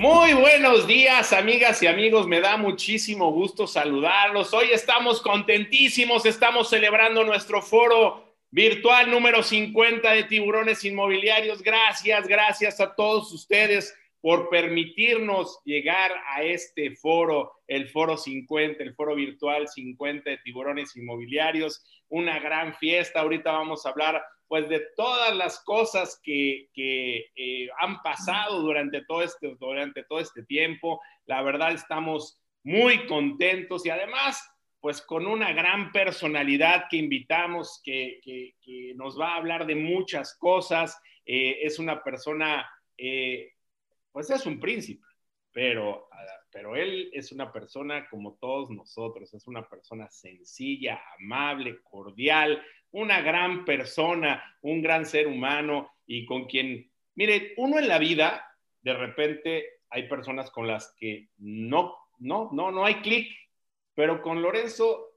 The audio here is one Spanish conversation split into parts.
Muy buenos días, amigas y amigos. Me da muchísimo gusto saludarlos. Hoy estamos contentísimos. Estamos celebrando nuestro foro virtual número 50 de tiburones inmobiliarios. Gracias, gracias a todos ustedes por permitirnos llegar a este foro, el foro 50, el foro virtual 50 de tiburones inmobiliarios. Una gran fiesta. Ahorita vamos a hablar pues de todas las cosas que, eh, han pasado durante todo, este, durante todo este tiempo. La verdad estamos muy contentos y además pues con una gran personalidad que invitamos, que, nos va a hablar de muchas cosas. Eh, es una persona, eh, pues es un príncipe, pero, pero él es una persona como todos nosotros, es una persona sencilla, amable, cordial, una gran persona, un gran ser humano y con quien, mire, uno en la vida, de repente hay personas con las que no, no, no, no hay clic, pero con Lorenzo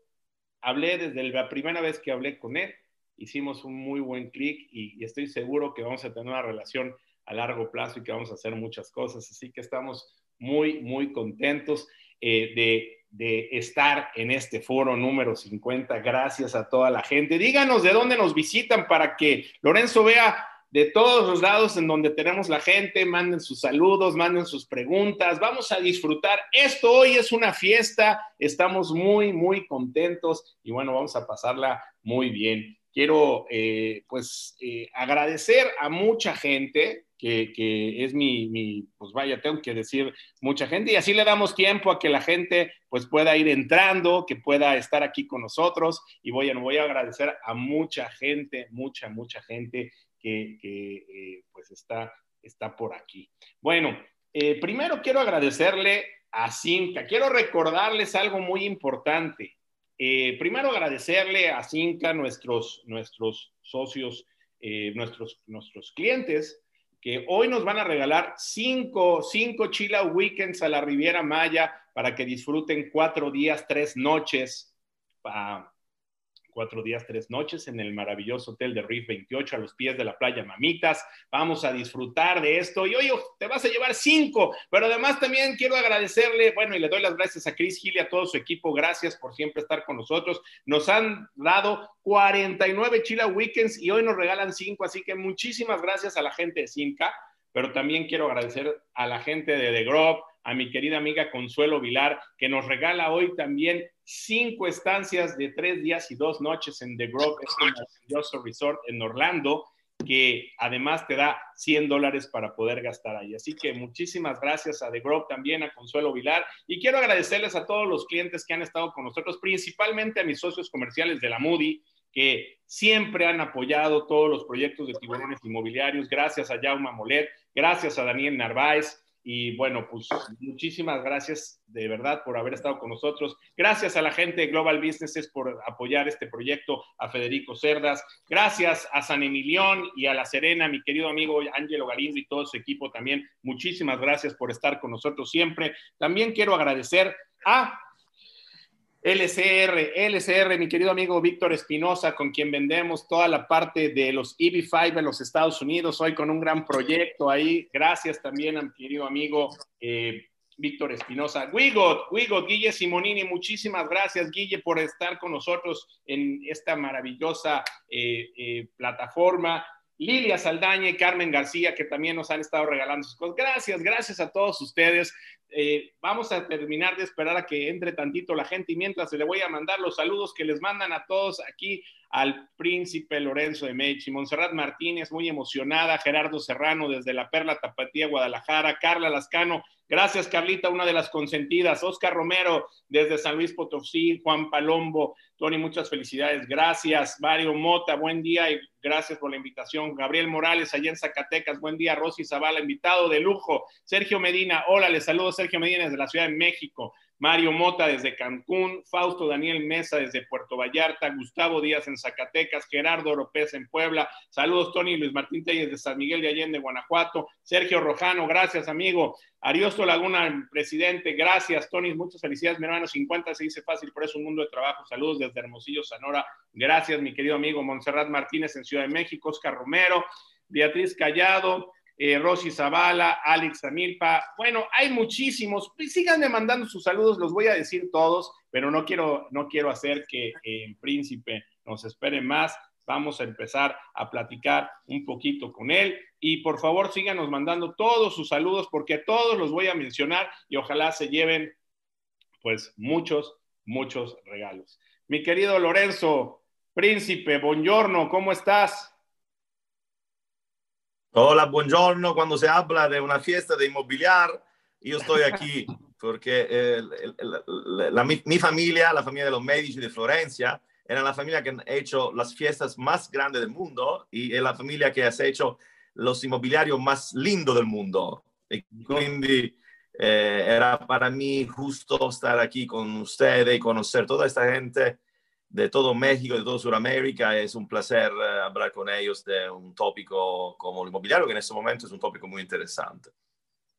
hablé desde la primera vez que hablé con él, hicimos un muy buen clic y, estoy seguro que vamos a tener una relación a largo plazo y que vamos a hacer muchas cosas, así que estamos muy, muy contentos eh, de de estar en este foro número 50. Gracias a toda la gente. Díganos de dónde nos visitan para que Lorenzo vea de todos los lados en donde tenemos la gente, manden sus saludos, manden sus preguntas, vamos a disfrutar. Esto hoy es una fiesta, estamos muy, muy contentos y bueno, vamos a pasarla muy bien. Quiero eh, pues eh, agradecer a mucha gente, que, es mi, pues vaya, tengo que decir mucha gente y así le damos tiempo a que la gente pues pueda ir entrando, que pueda estar aquí con nosotros y voy a, voy a agradecer a mucha gente, mucha, mucha gente que, eh, pues está, está por aquí. Bueno, eh, primero quiero agradecerle a Cinca, quiero recordarles algo muy importante. Eh, primero agradecerle a Cinca, nuestros, nuestros socios, nuestros, nuestros clientes, que hoy nos van a regalar cinco, cinco Chila Weekends a la Riviera Maya para que disfruten cuatro días, tres noches, cuatro días, tres noches en el maravilloso hotel de Reef 28 a los pies de la playa Mamitas. Vamos a disfrutar de esto y hoy te vas a llevar cinco, pero además también quiero agradecerle, bueno, y le doy las gracias a Chris Gil y a todo su equipo. Gracias por siempre estar con nosotros. Nos han dado 49 Chila Weekends y hoy nos regalan 5, así que muchísimas gracias a la gente de Simca, pero también quiero agradecer a la gente de The Grove, a mi querida amiga Consuelo Vilar, que nos regala hoy también cinco estancias de tres días y dos noches en The Grove, resort en Orlando que además te da 100 dólares para poder gastar ahí. Así que muchísimas gracias a The Grove también, a Consuelo Vilar, y quiero agradecerles a todos los clientes que han estado con nosotros, principalmente a mis socios comerciales de la Moody, que siempre han apoyado todos los proyectos de tiburones inmobiliarios. Gracias a Jauma Molet, gracias a Daniel Narváez, y bueno, pues muchísimas gracias de verdad por haber estado con nosotros. Gracias a la gente de Global Businesses por apoyar este proyecto, a Federico Cerdas. Gracias a San Emilión y a La Serena, mi querido amigo Ángelo Galindo y todo su equipo también. Muchísimas gracias por estar con nosotros siempre. También quiero agradecer a LCR, LCR, mi querido amigo Víctor Espinosa, con quien vendemos toda la parte de los EV5 en los Estados Unidos, hoy con un gran proyecto ahí. Gracias también a mi querido amigo eh, Víctor Espinosa. Wigot, Wigot, Guille Simonini, muchísimas gracias, Guille, por estar con nosotros en esta maravillosa eh, eh, plataforma. Lilia Saldaña y Carmen García, que también nos han estado regalando sus cosas. Gracias, gracias a todos ustedes. Eh, vamos a terminar de esperar a que entre tantito la gente y mientras le voy a mandar los saludos que les mandan a todos aquí al príncipe Lorenzo de Mechi, Montserrat Martínez, muy emocionada, Gerardo Serrano desde la Perla Tapatía, Guadalajara, Carla Lascano, gracias Carlita, una de las consentidas, Oscar Romero desde San Luis Potosí, Juan Palombo, Tony, muchas felicidades, gracias, Mario Mota, buen día y gracias por la invitación, Gabriel Morales allá en Zacatecas, buen día, Rosy Zavala, invitado de lujo, Sergio Medina, hola, les saludo. Sergio Medina desde la Ciudad de México, Mario Mota desde Cancún, Fausto Daniel Mesa desde Puerto Vallarta, Gustavo Díaz en Zacatecas, Gerardo Oropés en Puebla, saludos Tony Luis Martín Telles de San Miguel de Allende, Guanajuato, Sergio Rojano, gracias amigo, Ariosto Laguna, presidente, gracias Tony, muchas felicidades, mi hermano, 50 se dice fácil, pero es un mundo de trabajo, saludos desde Hermosillo, Sonora, gracias mi querido amigo Montserrat Martínez en Ciudad de México, Oscar Romero, Beatriz Callado, eh, Rosy Zavala, Alex Amilpa. Bueno, hay muchísimos. Síganme mandando sus saludos, los voy a decir todos, pero no quiero, no quiero hacer que el príncipe nos espere más. Vamos a empezar a platicar un poquito con él. Y por favor, síganos mandando todos sus saludos porque todos los voy a mencionar y ojalá se lleven pues muchos, muchos regalos. Mi querido Lorenzo, príncipe, buongiorno, ¿cómo estás? Hola, buongiorno. Cuando se habla de una fiesta de inmobiliar, yo estoy aquí porque la, mi, mi, familia, la familia de los Medici de Florencia, era la familia que ha hecho las fiestas más grandes del mundo y es la familia que ha hecho los inmobiliarios más lindos del mundo. Y quindi eh, era para mí justo estar aquí con ustedes y conocer toda esta gente de todo México, de todo Sudamérica. Es un placer eh, hablar con ellos de un tópico como el inmobiliario, que en este momento es un tópico muy interesante.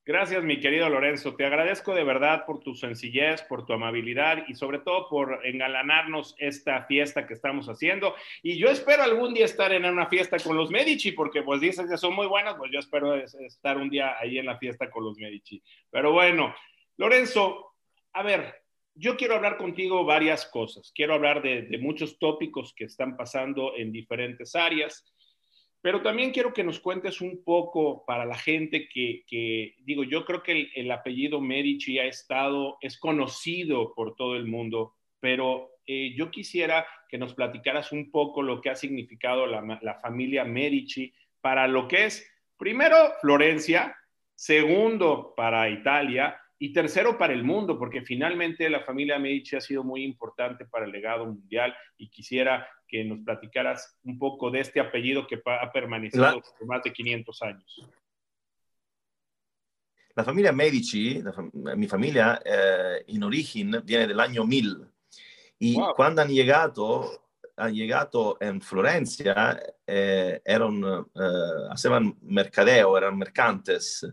Gracias, mi querido Lorenzo. Te agradezco de verdad por tu sencillez, por tu amabilidad y sobre todo por engalanarnos esta fiesta que estamos haciendo. Y yo espero algún día estar en una fiesta con los Medici, porque pues dices que son muy buenas, pues yo espero estar un día ahí en la fiesta con los Medici. Pero bueno, Lorenzo, a ver, yo quiero hablar contigo varias cosas. Quiero hablar de, muchos tópicos que están pasando en diferentes áreas, pero también quiero que nos cuentes un poco para la gente que, digo, yo creo que el, apellido Medici ha estado, es conocido por todo el mundo, pero eh, yo quisiera que nos platicaras un poco lo que ha significado la, la familia Medici para lo que es, primero, Florencia, segundo, para Italia, y tercero, para el mundo, porque finalmente la familia Medici ha sido muy importante para el legado mundial y quisiera que nos platicaras un poco de este apellido que ha permanecido por más de 500 años. La familia Medici, mi familia, eh, en origen viene del año 1000 y cuando han llegado, han llegado en Florencia, eh, eran, eh, hacían mercadeo, eran mercantes.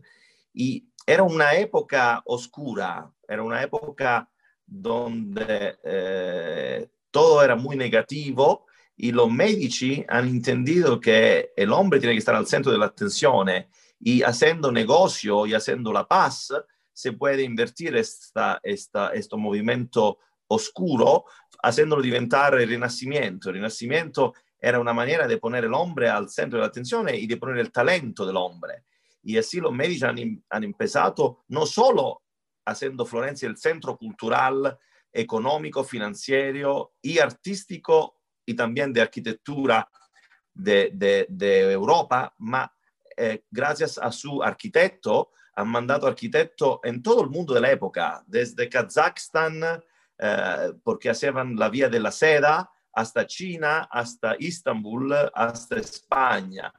Y era una época oscura, era una época donde eh, era muy negativo y los Medici han entendido que el que estar al centro de la atención y haciendo negocio y haciendo la paz se puede invertir esta, esta, este movimiento oscuro haciéndolo diventar el renacimiento. El renacimiento era una manera de poner el al centro de la atención y el talento del. Y así los medios han, han empezado no solo haciendo Florencia el centro cultural, económico, financiero y artístico y también de arquitectura de, de, de ma eh, gracias a su arquitecto han mandado arquitectos en todo el mundo de la época, desde Kazajstán, eh, porque hacían la vía de la seda, hasta China, hasta Istambul, hasta España.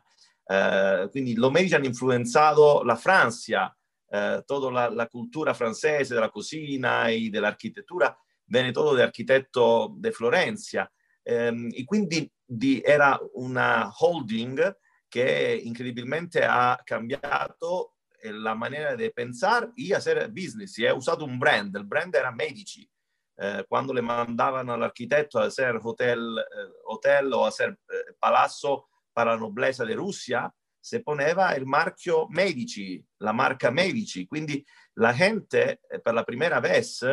Eh, quindi los medici hanno influenzato la Francia, eh, tutta la, la, cultura francese della cucina e dell'architettura viene tutto da architetto di Florencia. Eh, e quindi di, era una holding che incredibilmente ha cambiato la maniera di pensare e hacer business e ha usato un brand, il brand era Medici. Eh, quando le mandavano all'architetto a hacer hotel, eh, hotel o a hacer eh, palazzo para la nobleza de Rusia, se poneva il marchio Medici, la marca Medici. Quindi la gente eh, per la prima vez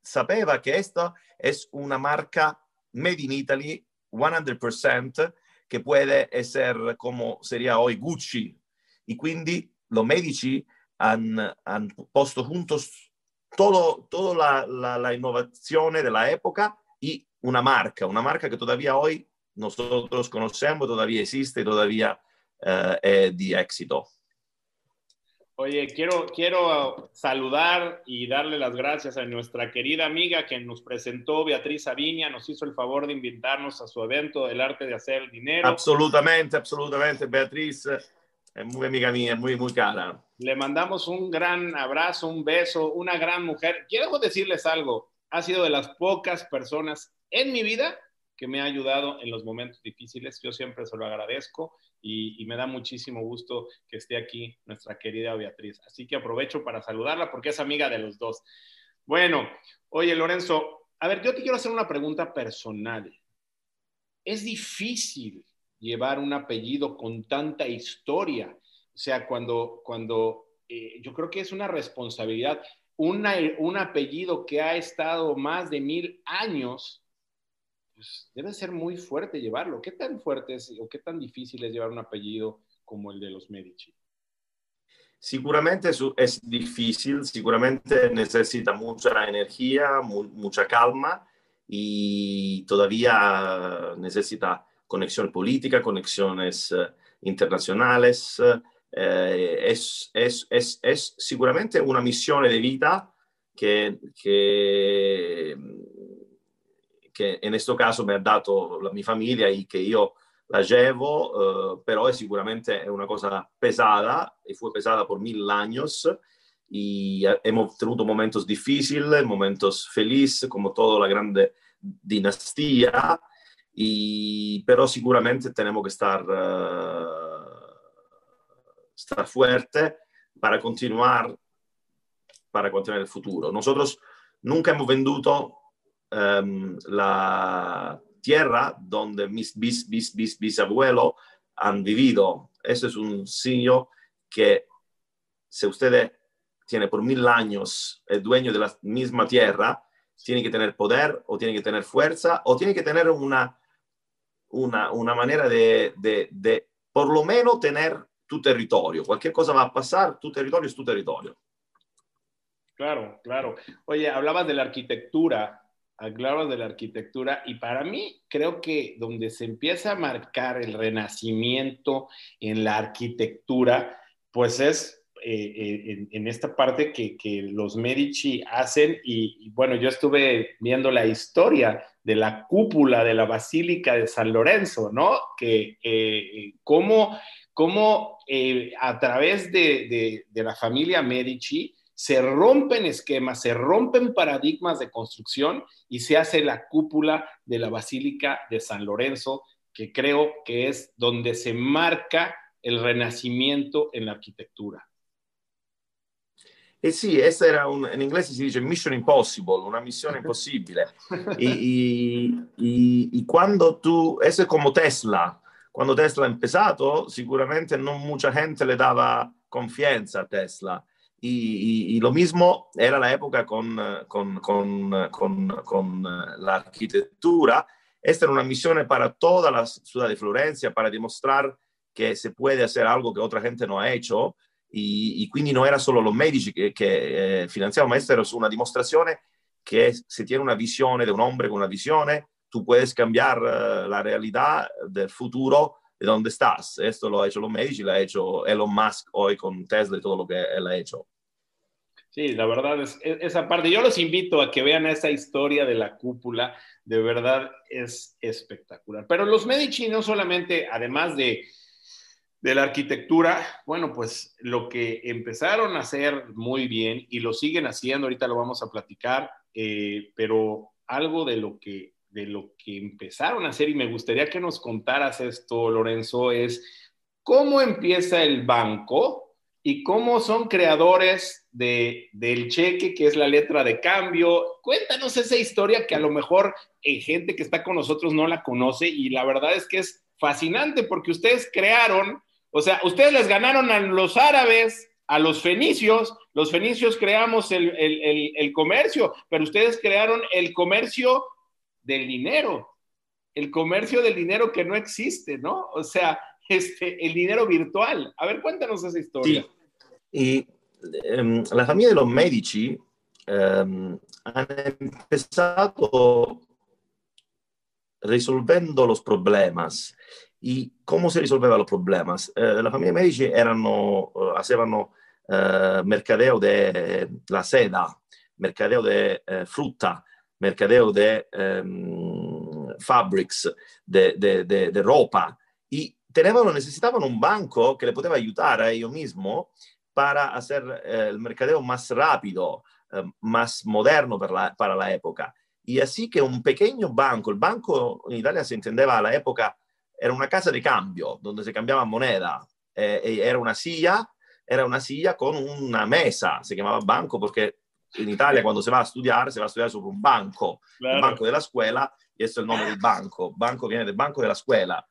sapeva che questa è una marca made in Italy 100% che può essere come sería hoy Gucci. E quindi los Medici hanno han posto juntos todo, toda la, la, la innovazione della epoca e una marca, una marca che todavía hoy nosotros conocemos, todavía existe, todavía uh, es de éxito. Oye, quiero, quiero saludar y darle las gracias a nuestra querida amiga que nos presentó, Beatriz Aviña, nos hizo el favor de invitarnos a su evento del arte de hacer dinero. Absolutamente, absolutamente. Beatriz es muy amiga mía, muy, muy cara. Le mandamos un gran abrazo, un beso, una gran mujer. Quiero decirles algo, ha sido de las pocas personas en mi vida que me ha ayudado en los momentos difíciles. Yo siempre se lo agradezco y, me da muchísimo gusto que esté aquí nuestra querida Beatriz. Así que aprovecho para saludarla porque es amiga de los dos. Bueno, oye Lorenzo, a ver, yo te quiero hacer una pregunta personal. Es difícil llevar un apellido con tanta historia. O sea, cuando, cuando eh, yo creo que es una responsabilidad, un apellido que ha estado más de mil años pues, debe ser muy fuerte llevarlo. ¿Qué tan fuerte es o qué tan difícil es llevar un apellido como el de los Medici? Seguramente es difícil, seguramente necesita mucha energía, mucha calma y todavía necesita conexión política, conexiones eh, internacionales. Eh, es, es, es, es, seguramente una misión de vida que, que che in questo caso mi ha dato la mia famiglia e che io la llevo, eh, però è sicuramente una cosa pesada e fu pesada per mil años y hemos tenido momentos difíciles, momentos felices, como toda la grande dinastía, y, pero sicuramente tenemos que estar, uh, estar fuerte para continuar, para continuar el futuro. Nosotros nunca hemos venduto um, la tierra donde mis bis, bis, bis, bisabuelos han vivido. Eso es un signo que si usted tiene por mil años el dueño de la misma tierra, tiene que tener poder o tiene que tener fuerza o tiene que tener una, una, una manera de, de, de por lo menos tener tu territorio. Cualquier cosa va a pasar, tu territorio es tu territorio. Claro, claro. Oye, hablabas de la arquitectura hablabas de la arquitectura y para mí creo que donde se empieza a marcar el renacimiento en la arquitectura, pues es eh, eh, en, esta parte que, los Medici hacen y, bueno, yo estuve viendo la historia de la cúpula de la Basílica de San Lorenzo, ¿no? Que eh, cómo, cómo a través de, de la familia Medici, se rompen esquemas, se rompen paradigmas de construcción y se hace la cúpula de la Basílica de San Lorenzo, que creo que es donde se marca el renacimiento en la arquitectura. Eh sì, era un, in inglese si dice mission impossible, una missione impossibile. y, y, y, y, quando tu, eso es como Tesla, quando Tesla ha empezado, sicuramente non mucha gente le dava confianza a Tesla. Y, lo mismo era la época con, con, con, con, la arquitectura. Esta era una misión para toda la ciudad de Florencia, para demostrar que se puede hacer algo que otra gente no ha hecho. Y, y quindi no era solo los Medici que, que eh, financiaban, esta era una demostración que se tiene una visión de un hombre con una visión, tú puedes cambiar uh, la realidad del futuro de donde estás. Esto lo ha hecho los Medici, lo ha hecho Elon Musk hoy con Tesla y todo lo que él ha hecho. Sí, la verdad es esa parte. Yo los invito a que vean esa historia de la cúpula. De verdad es espectacular. Pero los Medici no solamente, además de, de la arquitectura, bueno, pues lo que empezaron a hacer muy bien y lo siguen haciendo, ahorita lo vamos a platicar, eh, pero algo de lo que de lo que empezaron a hacer y me gustaría que nos contaras esto, Lorenzo, es cómo empieza el banco y cómo son creadores de, del cheque, que es la letra de cambio. Cuéntanos esa historia que a lo mejor hay gente que está con nosotros no la conoce y la verdad es que es fascinante porque ustedes crearon, o sea, ustedes les ganaron a los árabes, a los fenicios, los fenicios creamos el, el comercio, pero ustedes crearon el comercio del dinero, el comercio del dinero que no existe, ¿no? O sea, este, el dinero virtual. A ver, cuéntanos esa historia. Sí. Um, la familia de los Medici um, han empezado resolviendo los problemas. ¿Y cómo se resolveva los problemas? Eh, la familia Medici erano, hacevano uh, mercadeo de la seda, mercadeo de uh, frutta, mercadeo de um, fabrics, de, de, de, de ropa. Y tenevano, necesitavano un banco che le poteva aiutare a ellos mismos para hacer el mercadeo más rápido, más moderno para la época. Y así que un pequeño banco, el banco en Italia se entendeva a la época, era una casa de cambio donde se cambiaba moneda, eh, era una silla, era una silla con una mesa, se llamaba banco porque en Italia cuando se va a estudiar, se va a estudiar sobre un banco, claro. el banco de la escuela, y esto es el nombre del banco, banco viene del banco de la escuela.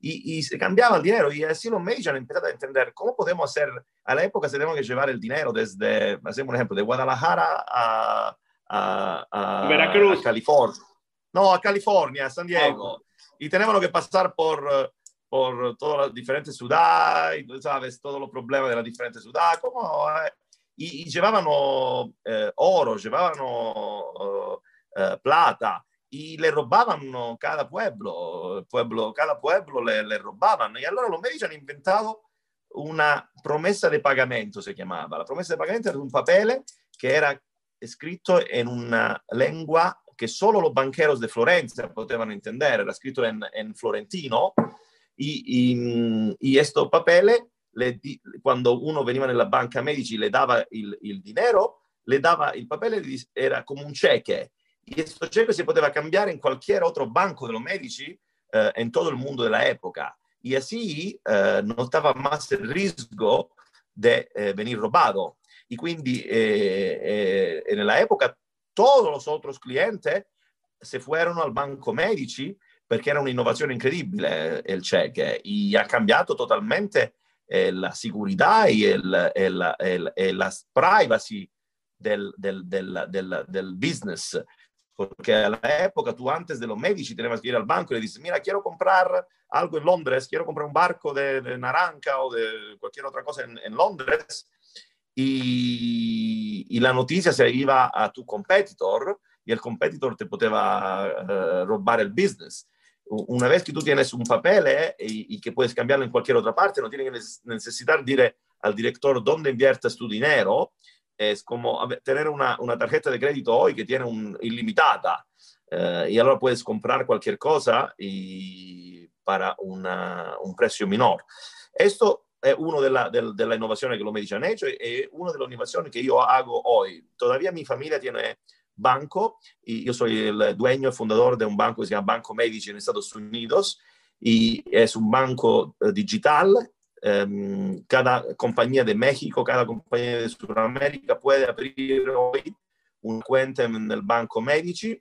Y, y, se cambiaba el dinero y así los han empezado a entender cómo podemos hacer, a la época se tenemos que llevar el dinero desde, hacemos un ejemplo, de Guadalajara a, a, a, Veracruz. a California. No, a California, a San Diego. Y tenemos que pasar por, por todas las diferentes ciudades, ¿sabes? Todos los problemas de las diferentes ciudades. Como, eh, y, y, llevaban eh, oro, llevaban eh, plata y le robaban cada pueblo, pueblo cada pueblo le, le robaban. Y allora los medici hanno inventato una promesa de pagamento, se chiamava. La promesa de pagamento era un papel che era escrito en una lengua que solo los banqueros de Florencia potevano entender, era escrito en, en florentino, y estos papeles, le, cuando uno veniva nella banca Medici le dava il, il dinero, le dava il papel, era come un cheque, questo cheque si poteva cambiare in cualquier otro banco de los Medici eh, en todo el mundo de la época. Y así eh, no estaba más el riesgo de eh, venir robado. y quindi eh, eh, nella época todos los otros clientes se fueron al Banco Medici perché era un'innovazione incredibile il cheque e ha cambiato totalmente eh, la sicurezza e, el, el, el, e la privacy del, del, del, del, business. Porque a la época tú antes de los Medici tenías que ir al banco y le dices, mira, quiero comprar algo en Londres, quiero comprar un barco de, de naranja o de cualquier otra cosa en, en Londres y, y, la noticia se iba a tu competitor y el competitor te poteva uh, robar el business. Una vez que tú tienes un papel eh, y, y, que puedes cambiarlo en cualquier otra parte, no tienes que necesitar dire al director dónde inviertes tu dinero. Es como tener una, una tarjeta de crédito hoy que tiene un ilimitada uh, y ahora puedes comprar cualquier cosa y para una, un precio menor. Esto è una della, del, della innovazione che los medici hanno hecho e una delle innovazioni che io hago hoy. Todavía mi familia tiene banco y yo soy el dueño y fundador de un banco que se llama Banco Medici en Estados Unidos y es un banco uh, digital. Um, cada compañía de México, cada compañía de Sudamérica puede abrir hoy una cuenta en el Banco Medici,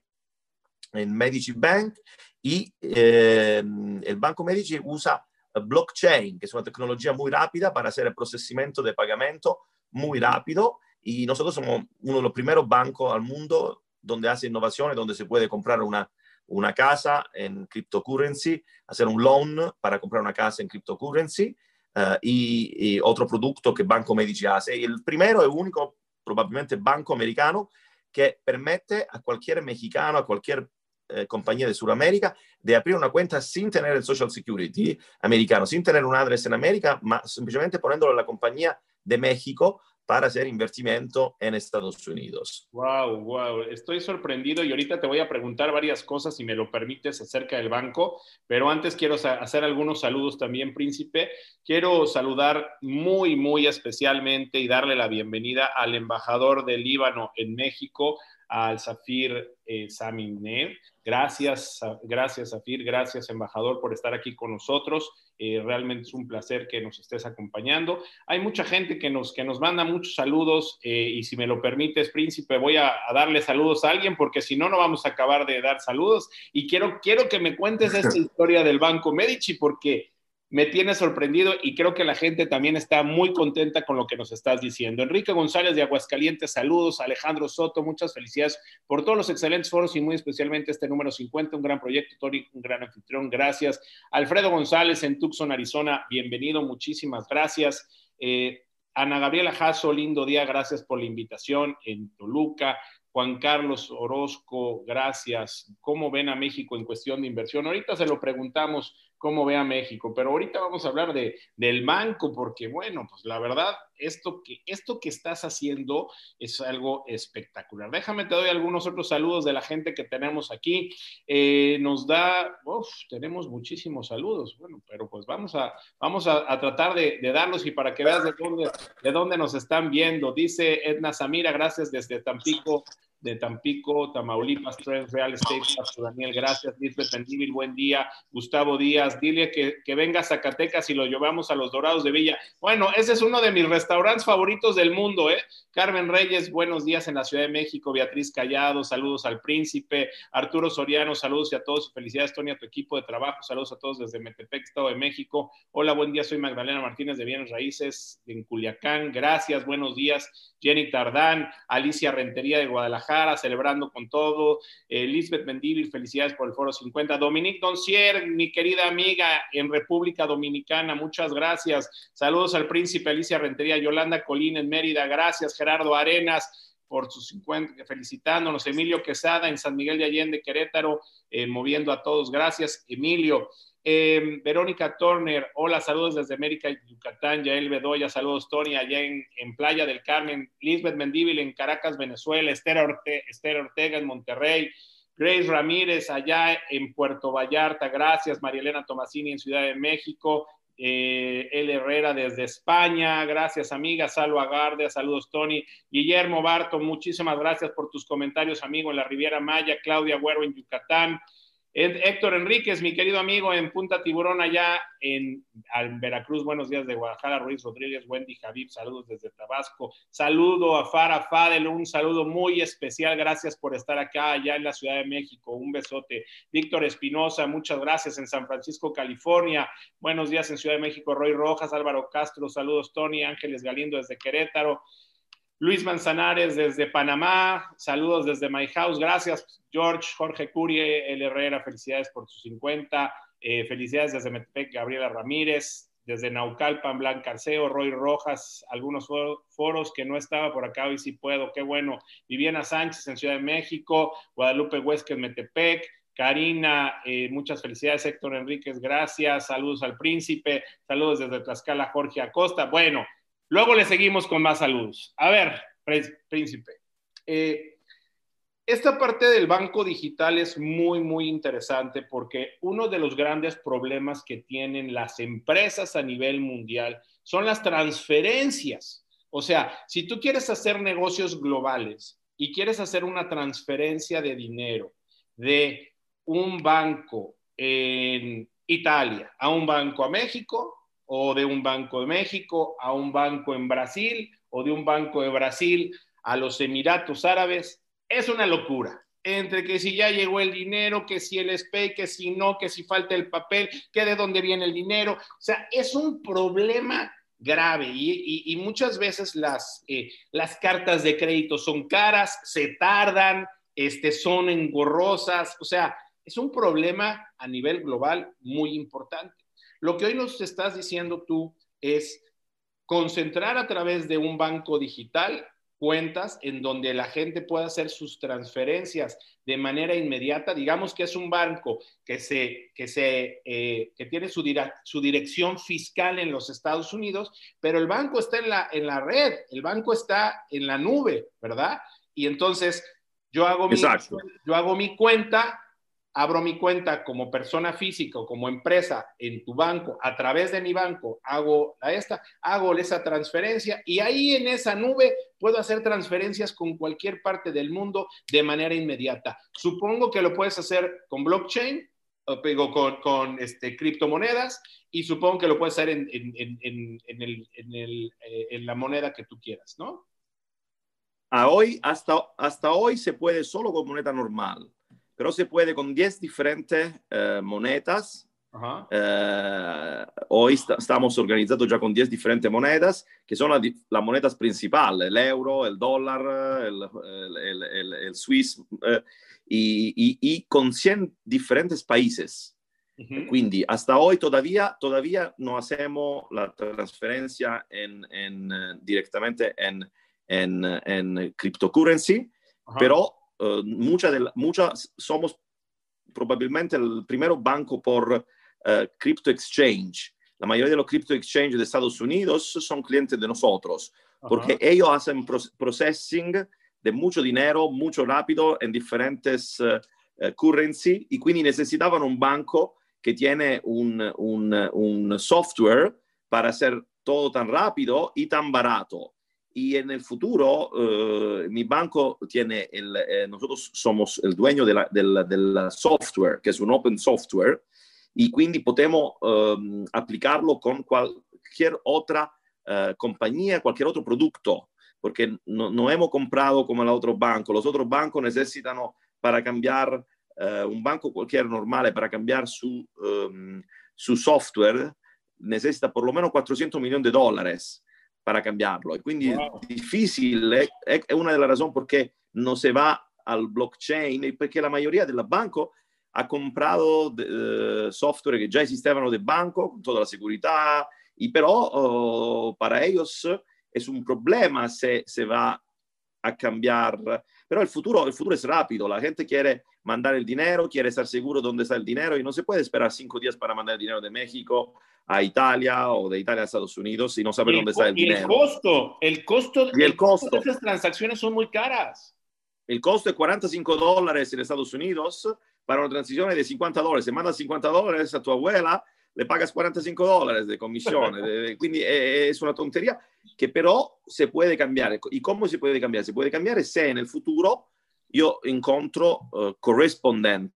en Medici Bank, y eh, el Banco Medici usa blockchain, que es una tecnología muy rápida para hacer el procesamiento de pagamento muy rápido. Y nosotros somos uno de los primeros bancos al mundo donde hace innovaciones, donde se puede comprar una, una casa en cryptocurrency, hacer un loan para comprar una casa en cryptocurrency uh, y, y, otro producto que Banco Medici hace. El primero y único, probablemente, banco americano que permite a cualquier mexicano, a cualquier eh, compañía de Sudamérica de abrir una cuenta sin tener el Social Security americano, sin tener un address en América, más simplemente poniéndolo en la compañía de México para hacer invertimento en Estados Unidos. Wow, wow, estoy sorprendido y ahorita te voy a preguntar varias cosas, si me lo permites, acerca del banco, pero antes quiero hacer algunos saludos también, príncipe. Quiero saludar muy, muy especialmente y darle la bienvenida al embajador del Líbano en México, al Zafir eh, Saminev. Gracias, gracias Zafir, gracias embajador por estar aquí con nosotros. Eh, realmente es un placer que nos estés acompañando. Hay mucha gente que nos, que nos manda muchos saludos eh, y si me lo permites, príncipe, voy a, a, darle saludos a alguien porque si no, no vamos a acabar de dar saludos. Y quiero, quiero que me cuentes esta historia del Banco Medici porque me tiene sorprendido y creo que la gente también está muy contenta con lo que nos estás diciendo. Enrique González de Aguascalientes, saludos. Alejandro Soto, muchas felicidades por todos los excelentes foros y muy especialmente este número 50, un gran proyecto, Tori, un gran anfitrión, gracias. Alfredo González en Tucson, Arizona, bienvenido, muchísimas gracias. Eh, Ana Gabriela Jasso, lindo día, gracias por la invitación en Toluca. Juan Carlos Orozco, gracias. ¿Cómo ven a México en cuestión de inversión? Ahorita se lo preguntamos cómo ve a México. Pero ahorita vamos a hablar de, del banco, porque bueno, pues la verdad, esto que, esto que estás haciendo es algo espectacular. Déjame, te doy algunos otros saludos de la gente que tenemos aquí. Eh, nos da, uf, tenemos muchísimos saludos, bueno, pero pues vamos a, vamos a, tratar de, darlos y para que veas de dónde, de dónde nos están viendo. Dice Edna Samira, gracias desde Tampico de Tampico, Tamaulipas, Trend Real Estate, Daniel, gracias, Lisbeth Mendívil, buen día, Gustavo Díaz, dile que, que, venga a Zacatecas y lo llevamos a los Dorados de Villa. Bueno, ese es uno de mis restaurantes favoritos del mundo, ¿eh? Carmen Reyes, buenos días en la Ciudad de México, Beatriz Callado, saludos al príncipe, Arturo Soriano, saludos a todos, felicidades Tony a tu equipo de trabajo, saludos a todos desde Metepec, Estado de México. Hola, buen día, soy Magdalena Martínez de Bienes Raíces en Culiacán, gracias, buenos días, Jenny Tardán, Alicia Rentería de Guadalajara, celebrando con todo, eh, Lisbeth Mendívil, felicidades por el Foro 50, Dominique Doncier, mi querida amiga en República Dominicana, muchas gracias, saludos al príncipe Alicia Rentería, Yolanda Colín en Mérida, gracias, Gerardo Arenas, por sus 50, felicitándonos. Emilio Quesada en San Miguel de Allende, Querétaro, eh, moviendo a todos. Gracias, Emilio. Eh, Verónica Turner, hola, saludos desde América, Yucatán. Yael Bedoya, saludos, Tony, allá en, Playa del Carmen. Lisbeth Mendíbil en Caracas, Venezuela. Esther, Ortega en Monterrey. Grace Ramírez allá en Puerto Vallarta, gracias. María Elena Tomasini en Ciudad de México. Eh, El Herrera desde España, gracias amiga, Salva Agarde, saludos Tony, Guillermo Barto, muchísimas gracias por tus comentarios amigo en la Riviera Maya, Claudia Güero en Yucatán, Héctor Enríquez, mi querido amigo en Punta Tiburón, allá en, Veracruz. Buenos días de Guadalajara. Ruiz Rodríguez, Wendy Javib, saludos desde Tabasco. Saludo a Fara Fadel, un saludo muy especial. Gracias por estar acá, allá en la Ciudad de México. Un besote. Víctor Espinosa, muchas gracias en San Francisco, California. Buenos días en Ciudad de México. Roy Rojas, Álvaro Castro, saludos Tony, Ángeles Galindo desde Querétaro. Luis Manzanares desde Panamá, saludos desde My House, gracias George, Jorge Curie, El Herrera, felicidades por sus 50, eh, felicidades desde Metepec, Gabriela Ramírez, desde Naucalpan, Blanca Arceo, Roy Rojas, algunos foros que no estaba por acá, hoy sí puedo, qué bueno, Viviana Sánchez en Ciudad de México, Guadalupe Huesca en Metepec, Karina, eh, muchas felicidades, Héctor Enríquez, gracias, saludos al príncipe, saludos desde Tlaxcala, Jorge Acosta, bueno, Luego le seguimos con más saludos. A ver, príncipe. Eh, esta parte del banco digital es muy, muy interesante porque uno de los grandes problemas que tienen las empresas a nivel mundial son las transferencias. O sea, si tú quieres hacer negocios globales y quieres hacer una transferencia de dinero de un banco en Italia a un banco a México, o de un banco de México a un banco en Brasil o de un banco de Brasil a los Emiratos Árabes, es una locura. Entre que si ya llegó el dinero, que si el SPEI, que si no, que si falta el papel, que de dónde viene el dinero. O sea, es un problema grave y, muchas veces las, eh, las cartas de crédito son caras, se tardan, este, son engorrosas. O sea, es un problema a nivel global muy importante. Lo que hoy nos estás diciendo tú es concentrar a través de un banco digital cuentas en donde la gente pueda hacer sus transferencias de manera inmediata. Digamos que es un banco que, se, que, se, eh, que tiene su, su, dirección fiscal en los Estados Unidos, pero el banco está en la, en la red, el banco está en la nube, ¿verdad? Y entonces yo hago, mi, yo hago mi cuenta abro mi cuenta como persona física o como empresa en tu banco, a través de mi banco, hago a esta, hago esa transferencia y ahí en esa nube puedo hacer transferencias con cualquier parte del mundo de manera inmediata. Supongo que lo puedes hacer con blockchain, o con, con este, criptomonedas y supongo que lo puedes hacer en, en, en, el, eh, en, la moneda que tú quieras, ¿no? A hoy, hasta, hasta hoy se puede solo con moneda normal pero se puede con 10 diferentes eh, monedas. Eh, hoy estamos organizados ya con 10 diferentes monedas, que son las monedas principales, el euro, el dólar, el, el, el, Swiss, eh, y, y, con 100 diferentes países. Quindi hasta hoy todavía, todavía no hacemos la transferencia en, en, directamente en, en, en cryptocurrency, pero Uh, muchas, de muchas somos probablemente el primer banco por crypto exchange. La mayoría de los crypto exchange de Estados Unidos son clientes de nosotros, porque ellos hacen processing de mucho dinero, mucho rápido en diferentes currency y quindi necesitaban un banco que tiene un, un, un software para hacer todo tan rápido y tan barato. Y en el futuro, eh, mi banco tiene, el, eh, nosotros somos el dueño del de software, que es un open software, y quindi podemos um, aplicarlo con cualquier otra uh, compañía, cualquier otro producto, porque no, no, hemos comprado como el otro banco. Los otros bancos necesitan para cambiar, uh, un banco cualquier normal, para cambiar su, um, su software, necesita por lo menos 400 millones de dólares para cambiarlo. Y quindi wow. è difficile, è, è, una delle ragioni perché non si va al blockchain, perché la mayoría del banco ha comprato uh, software che già esistevano del banco, con tutta la seguridad, y però uh, para ellos es un problema se, se va a cambiar. Pero el futuro, el futuro es rápido, la gente quiere mandar el dinero, quiere estar seguro dónde está el dinero y no se puede esperar cinco días para mandar el dinero de México a Italia o de Italia a Estados Unidos y no saber dónde está el dinero. El costo, el costo, y el, costo. de esas transacciones son muy caras. El costo es 45 dólares en Estados Unidos para una transición de 50 dólares. Se manda 50 dólares a tu abuela, le pagas 45 dólares de comisión. quindi es una tontería que pero se puede cambiar. ¿Y cómo se puede cambiar? Se puede cambiar si en el futuro yo encuentro uh, correspondent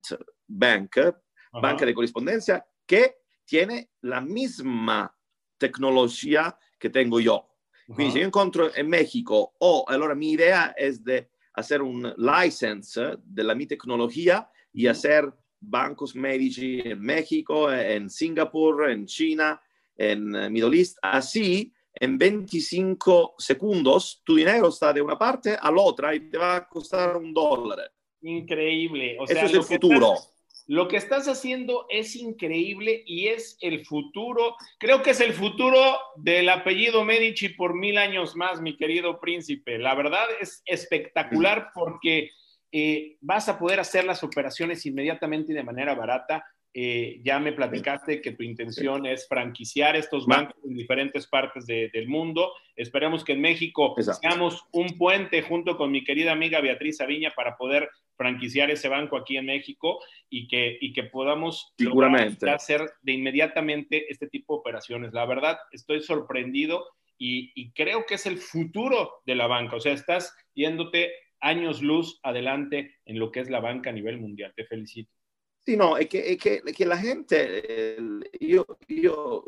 bank, Ajá. banca de correspondencia, que tiene la misma tecnología que tengo yo. Quindi uh -huh. si yo encuentro en México, o oh, allora mi idea es de hacer un license de la mi tecnología y hacer bancos medici en México, en Singapur, en China, en Middle East. Así, en 25 segundos, tu dinero está de una parte a la otra y te va a costar un dólar. Increíble. O Eso es el futuro. Estás, lo que estás haciendo es increíble y es el futuro. Creo que es el futuro del apellido Medici por mil años más, mi querido príncipe. La verdad es espectacular porque eh, vas a poder hacer las operaciones inmediatamente y de manera barata. Eh, ya me platicaste que tu intención es franquiciar estos bancos en diferentes partes de, del mundo. Esperemos que en México Exacto. seamos un puente junto con mi querida amiga Beatriz Aviña para poder franquiciar ese banco aquí en México y que, y que podamos hacer de inmediatamente este tipo de operaciones. La verdad, estoy sorprendido y, y creo que es el futuro de la banca. O sea, estás yéndote años luz adelante en lo que es la banca a nivel mundial. Te felicito. Sì, no, è che, è che, è che la gente, eh, io, io,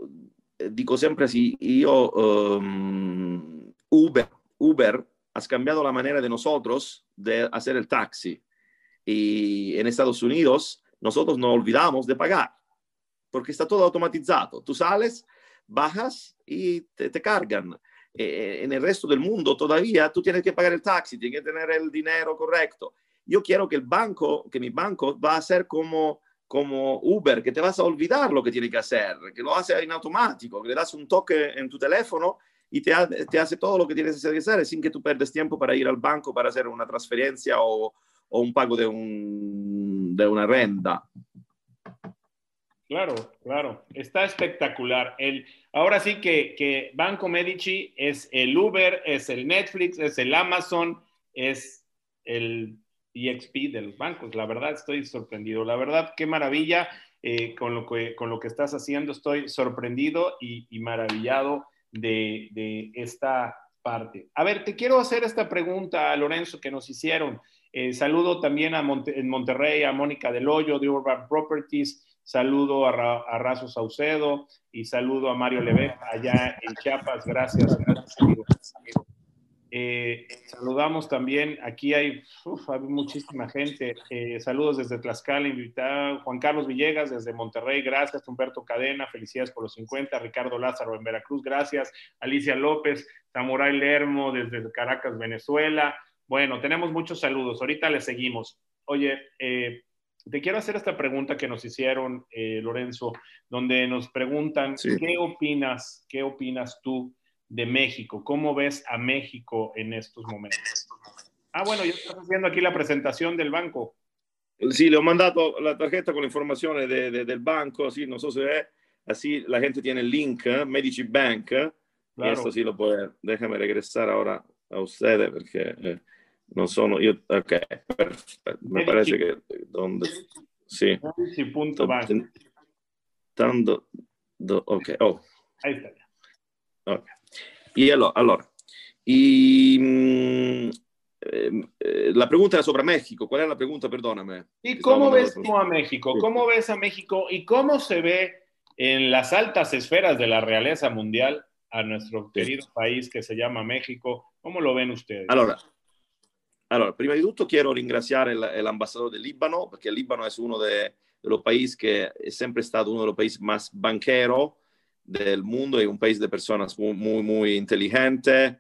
dico sempre sì, io, um, Uber, Uber ha cambiato la manera de nosotros de hacer el taxi. Y en Estados Unidos, nosotros no olvidamos de pagar, porque está todo automatizado. Tú sales, bajas y te, te cargan. Eh, en el resto del mundo todavía tú tienes que pagar el taxi, tienes que tener el dinero correcto. Yo quiero que el banco, que mi banco va a ser como, como Uber, que te vas a olvidar lo que tiene que hacer, que lo hace en automático, que le das un toque en tu teléfono y te, te hace todo lo que tienes que hacer sin que tú perdes tiempo para ir al banco para hacer una transferencia o, o un pago de, un, de una renta. Claro, claro, está espectacular. El, ahora sí que, que Banco Medici es el Uber, es el Netflix, es el Amazon, es el EXP de los bancos. La verdad, estoy sorprendido. La verdad, qué maravilla eh, con, lo que, con lo que estás haciendo. Estoy sorprendido y, maravillado de, de, esta parte. A ver, te quiero hacer esta pregunta, Lorenzo, que nos hicieron. Eh, saludo también a en Monterrey a Mónica Del Hoyo de Urban Properties. Saludo a, Ra, Razo Saucedo y saludo a Mario Levet allá en Chiapas. Gracias, gracias amigo. amigo. Eh, saludamos también, aquí hay, uf, hay muchísima gente. Eh, saludos desde Tlaxcala, invitado Juan Carlos Villegas desde Monterrey, gracias. Humberto Cadena, felicidades por los 50. Ricardo Lázaro en Veracruz, gracias. Alicia López, Samurai Lermo desde Caracas, Venezuela. Bueno, tenemos muchos saludos. Ahorita le seguimos. Oye, eh, te quiero hacer esta pregunta que nos hicieron, Lorenzo, donde nos preguntan, sí. ¿qué opinas, qué opinas tú? De México. ¿Cómo ves a México en estos momentos? Ah, bueno, yo estoy haciendo aquí la presentación del banco. Sí, le he mandado la tarjeta con la información de, de, del banco, sí, no sé si es, así la gente tiene el link, ¿eh? Medici Bank, claro. y esto sí lo puede, déjame regresar ahora a ustedes porque eh, no sono io, ok, perfetto, me parece che, donde, sì. Punto Tanto, do, ok, oh. Ahí está. Ok. Y allora, mm, eh, la pregunta era sobre México. ¿Cuál era la pregunta? Perdóname. ¿Y cómo ves tú a México? ¿Cómo ves a México y cómo se ve en las altas esferas de la realeza mundial a nuestro querido país que se llama México? ¿Cómo lo ven ustedes? Allora, allora prima di tutto quiero ringraziare l'ambasciatore del Libano, perché il Libano è uno de, de los países que siempre estado uno de los países más banqueros del mundo, es un país de personas muy, muy, muy inteligentes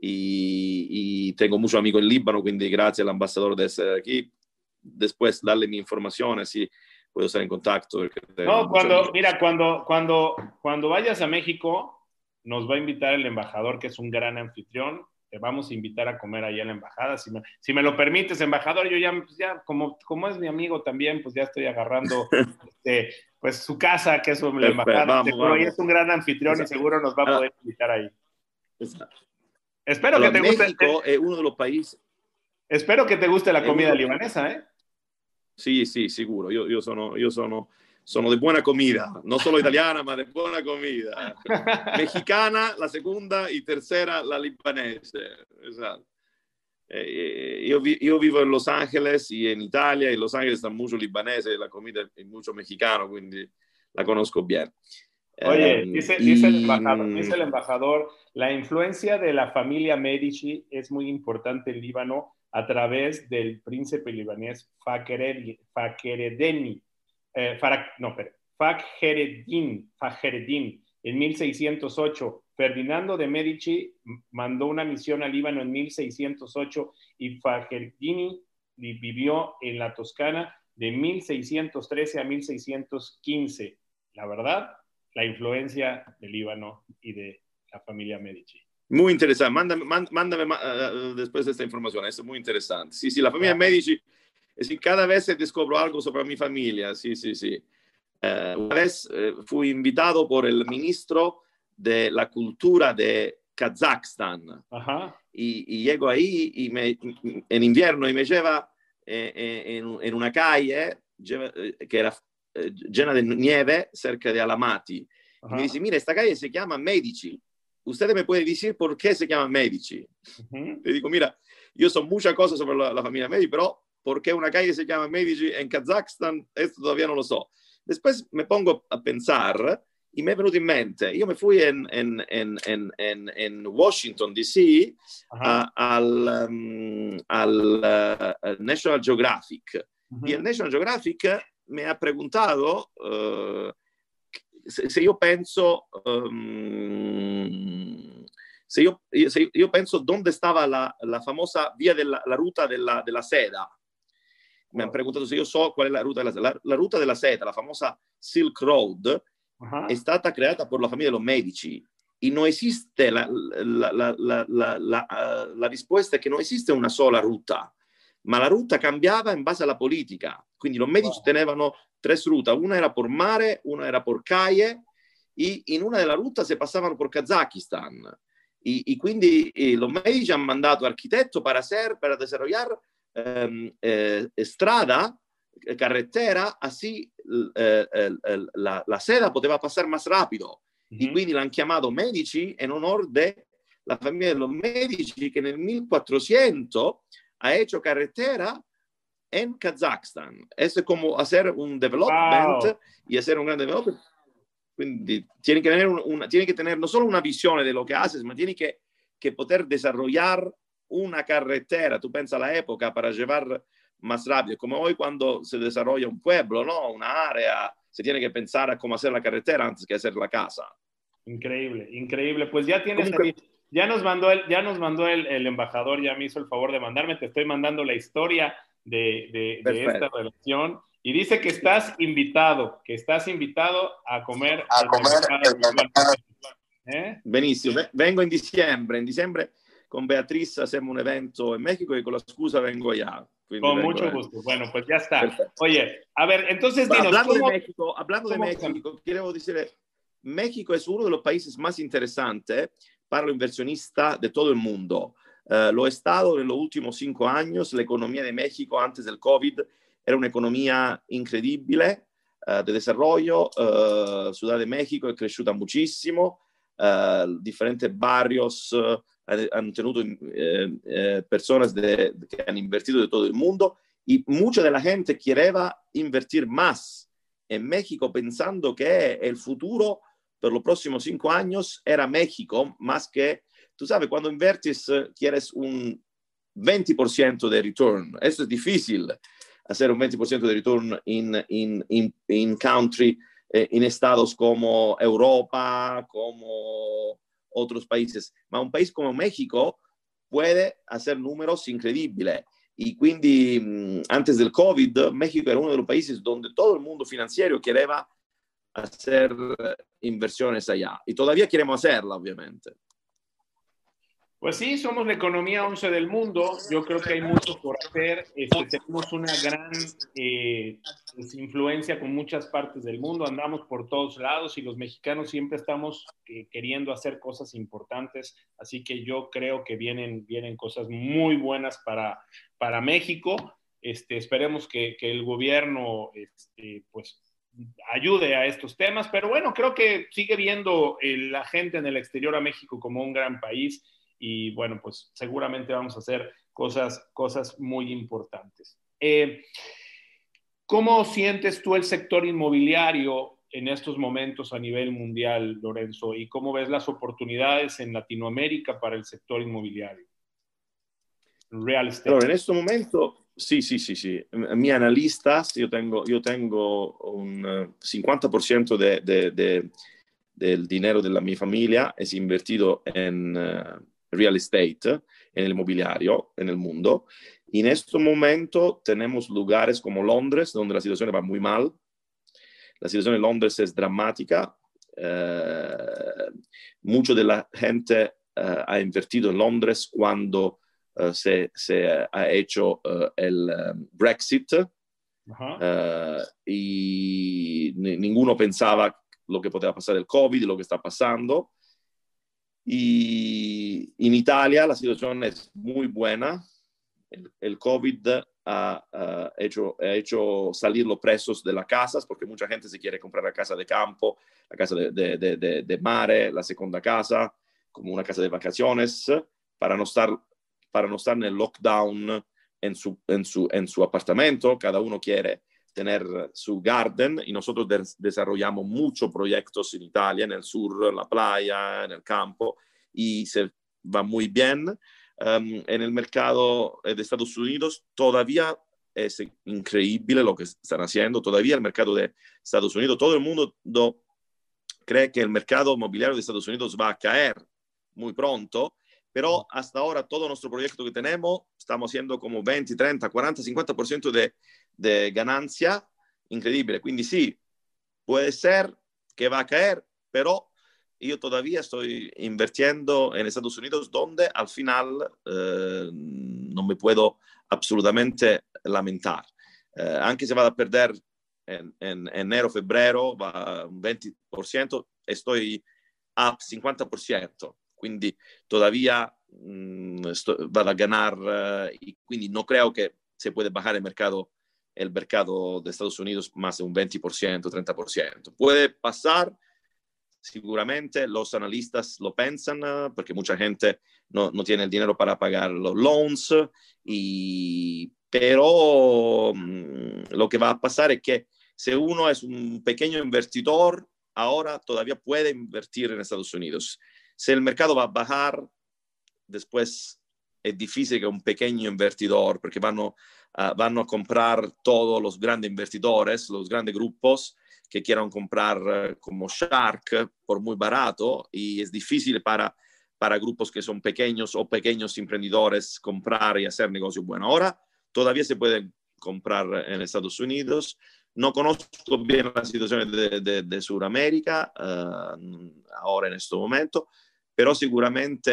y, y, tengo muchos amigos en Líbano, quindi grazie all'ambasciatore di essere aquí. Después darle mi informaciones y puedo estar en contacto. No, cuando, mira, cuando, cuando, cuando vayas a México, nos va a invitar el embajador, que es un gran anfitrión. Te vamos a invitar a comer allá en la embajada. Si me, si me lo permites, embajador, yo ya, pues ya como, como es mi amigo también, pues ya estoy agarrando este, pues su casa, que es la embajada. Vamos, vamos. es un gran anfitrión y seguro nos va a poder invitar ahí. Exacto. Espero que te México guste. México è uno de los países. Espero che te guste la comida libanesa, ¿eh? Sì, sì, sicuro. Io, io, sono, io sono, sono di buona comida, non solo italiana, ma di buona comida. Mexicana, la seconda, e tercera, la libanese. Esatto. Eh, io, vi, vivo in Los Angeles e in Italia, in Los Angeles sta molto libanese, la comida è molto mexicano, quindi la conosco bene. Oye, dice, dice, el embajador, dice, el embajador, la influencia de la familia Medici es muy importante en Líbano a través del príncipe libanés Fakhreddin, eh, no, Fakhreddin, Fakhreddin, en 1608. Ferdinando de Medici mandó una misión a Líbano en 1608 y Fakhreddin vivió en la Toscana de 1613 a 1615. La verdad, la influencia del Líbano y de la familia Medici. Muy interesante. Mándame, mándame uh, después esta información. Es muy interesante. Sí, sí, la familia Medici. Decir, cada vez descubro algo sobre mi familia. Sí, sí, sí. Uh, una vez uh, fui invitado por el ministro de la cultura de Kazajstán. Ajá. Y, y, llego ahí y me, en invierno y me lleva eh, eh en, en, una calle eh, que era eh, llena de nieve cerca de Alamati. Y me dice, mira, esta calle se llama Medici. ¿Usted me puede decir por qué se llama Medici? Uh -huh. Le digo, mira, yo sé muchas cosas sobre la, la, familia Medici, pero ¿por qué una calle se llama Medici en Kazajstán? Esto todavía no lo sé. Después me pongo a pensar y me è venuto in mente, io mi fui in, in, in, in Washington DC uh -huh. al, um, al uh, National Geographic uh -huh. y el National Geographic me ha preguntado uh, se, se, io penso um, se, io, se io penso dove stava la, la famosa via della la ruta della, della seda mi hanno preguntato se io so qual è la ruta della la, la ruta della seta la famosa Silk Road uh-huh. è stata creata per la famiglia dei Medici e non esiste la, la, la, la risposta è che non esiste una sola ruta ma la ruta cambiava in base alla politica. Quindi los Medici wow. tenevano tres rutas, una era por mare, una era por calle, y in una della ruta se passavano por Kazakistan. Y, y quindi y los Medici hanno mandato architetto para hacer, para desarrollar eh, eh, strada, carretera, así eh, la, la, seda poteva passare más rápido. Mm -hmm. Y quindi l'hanno chiamato Medici in onore della famiglia dei Medici che nel 1400 ha hecho carretera en Kazajstán. Es como hacer un development wow. y hacer un gran development. Quindi tiene que, tener una, tiene que tener no solo una visione de lo que haces, ma tiene que, que poder desarrollar una carretera. Tú piensas la época para llevar más rápido, como hoy cuando se desarrolla un pueblo, ¿no? una área, se tiene que pensar a cómo hacer la carretera antes que hacer la casa. Increíble, increíble. Pues ya tienes ahí, ya nos mandó el, ya nos mandó el, el, embajador, ya me hizo el favor de mandarme, te estoy mandando la historia de, de, de esta relación y dice que estás invitado, que estás invitado a comer. A comer. ¿Eh? Benissimo, vengo in diciembre, in diciembre con Beatriz hacemos un evento in México e con la scusa vengo allá. Con mucho gusto. Bueno, pues ya está. Oye, a ver, entonces dinos, hablando de México, hablando de México, quiero decir, México es uno de los países más interesantes para los inversionistas de todo el mundo. Uh, lo ha estado en los últimos cinco años, la economía de México antes del COVID era una economía increíble uh, de desarrollo, uh, Ciudad de México è cresciuta muchísimo, differenti barrios han tenuto eh, eh, personas de, que han invertido de todo el mundo y mucha de la gente quería invertir más en México pensando que el futuro per los próximos cinco años era México, más que, tú sabes, cuando invertes quieres un 20% de return. Eso es difícil, hacer un 20% de return in, in, in, in country, eh, en estados como Europa, como otros países, ma un país como México puede hacer números increíbles. Y quindi mm, antes del COVID, México era uno de los países donde todo el mundo financiero quería hacer inversiones allá. Y todavía queremos hacerla, obviamente. Pues sí, somos la economía 11 del mundo. Yo creo que hay mucho por hacer. Este, tenemos una gran eh, pues, influencia con muchas partes del mundo. Andamos por todos lados y los mexicanos siempre estamos eh, queriendo hacer cosas importantes. Así que yo creo que vienen, vienen cosas muy buenas para, para México. Este, esperemos que, que el gobierno este, pues, ayude a estos temas. Pero bueno, creo que sigue viendo eh, la gente en el exterior a México como un gran país y bueno, pues seguramente vamos a hacer cosas, cosas muy importantes. Eh, ¿Cómo sientes tú el sector inmobiliario en estos momentos a nivel mundial, Lorenzo? ¿Y cómo ves las oportunidades en Latinoamérica para el sector inmobiliario? Real estate. en este momento, sí, sí, sí, sí. Mi analistas, yo tengo, yo tengo un 50% eh, de, de, del dinero de la, mi familia es invertido en, eh, real estate, en el mobiliario en el mundo. Y en este momento tenemos lugares como Londres, donde la situación va muy mal. La situación en Londres es dramática. Eh, mucho de la gente eh, ha invertido en Londres cuando uh, se, se, ha hecho uh, el um, Brexit uh, y ninguno pensaba lo que podía pasar el COVID, lo que está pasando. Y en Italia la situación es muy buena. El, COVID ha, hecho, ha, hecho, salir los precios de las casas porque mucha gente se quiere comprar la casa de campo, la casa de, de, de, de mare, la segunda casa, como una casa de vacaciones, para no estar, para no estar en el lockdown en su, en su, en su apartamento. Cada uno quiere tener su garden y nosotros desarrollamos muchos proyectos en Italia, en el sur, en la playa, en el campo y se va muy bien. Um, en el mercado de Estados Unidos todavía es increíble lo que están haciendo, todavía el mercado de Estados Unidos, todo el mundo cree que el mercado inmobiliario de Estados Unidos va a caer muy pronto, pero hasta ahora todo nuestro proyecto que tenemos estamos haciendo como 20, 30, 40, 50% de, de ganancia increíble. Quindi sí, puede ser que va a caer, pero yo todavía estoy invirtiendo en Estados Unidos donde al final eh, no me puedo absolutamente lamentar. Eh, anche se va a perder en, en enero, febrero, va un 20%, estoy a 50%, quindi todavía mh, sto, vado a ganar uh, y quindi no creo que se puede bajar el mercado el mercado de Estados Unidos más de un 20%, 30%. Puede pasar, seguramente los analistas lo piensan, porque mucha gente no, tiene el dinero para pagar los loans, y, pero mmm, lo que va a pasar es que si uno es un pequeño invertidor, ahora todavía puede invertir en Estados Unidos. Si el mercado va a bajar, después es difícil que un pequeño invertidor, porque van a, uh, van a comprar todos los grandes invertidores, los grandes grupos que quieran comprar uh, como Shark por muy barato y es difícil para, para grupos que son pequeños o pequeños emprendedores comprar y hacer negocio bueno. Ahora todavía se puede comprar en Estados Unidos. No conozco bien la situación de, de, de Sudamérica uh, ahora en este momento, pero seguramente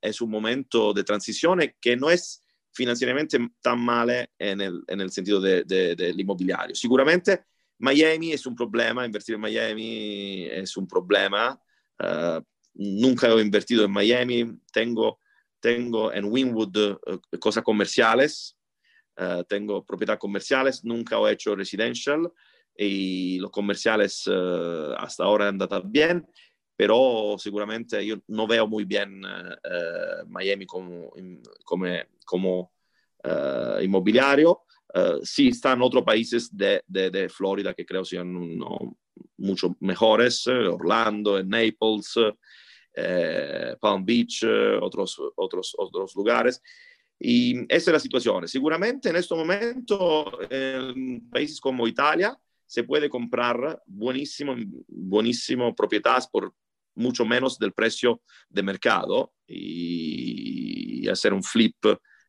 es un momento de transición que no es financieramente tan male en el, en el sentido del de, de, inmobiliario. Seguramente Miami es un problema, invertir en Miami es un problema. Uh, nunca he invertido en Miami, tengo, tengo en Winwood uh, cosas comerciales, tengo propiedades comerciales, nunca he hecho residential. Y los comerciales hasta ahora han andado bien pero seguramente yo no veo muy bien uh, Miami como, come, como uh, inmobiliario. Sí, están otros países de, de, Florida que creo sean no, mucho mejores, Orlando, Naples, Palm Beach, otros, otros, otros lugares. Y esa es la situación. Seguramente en este momento en países como Italia se puede comprar buenísimo, buenísimo propiedades por mucho menos del precio de mercado y hacer un flip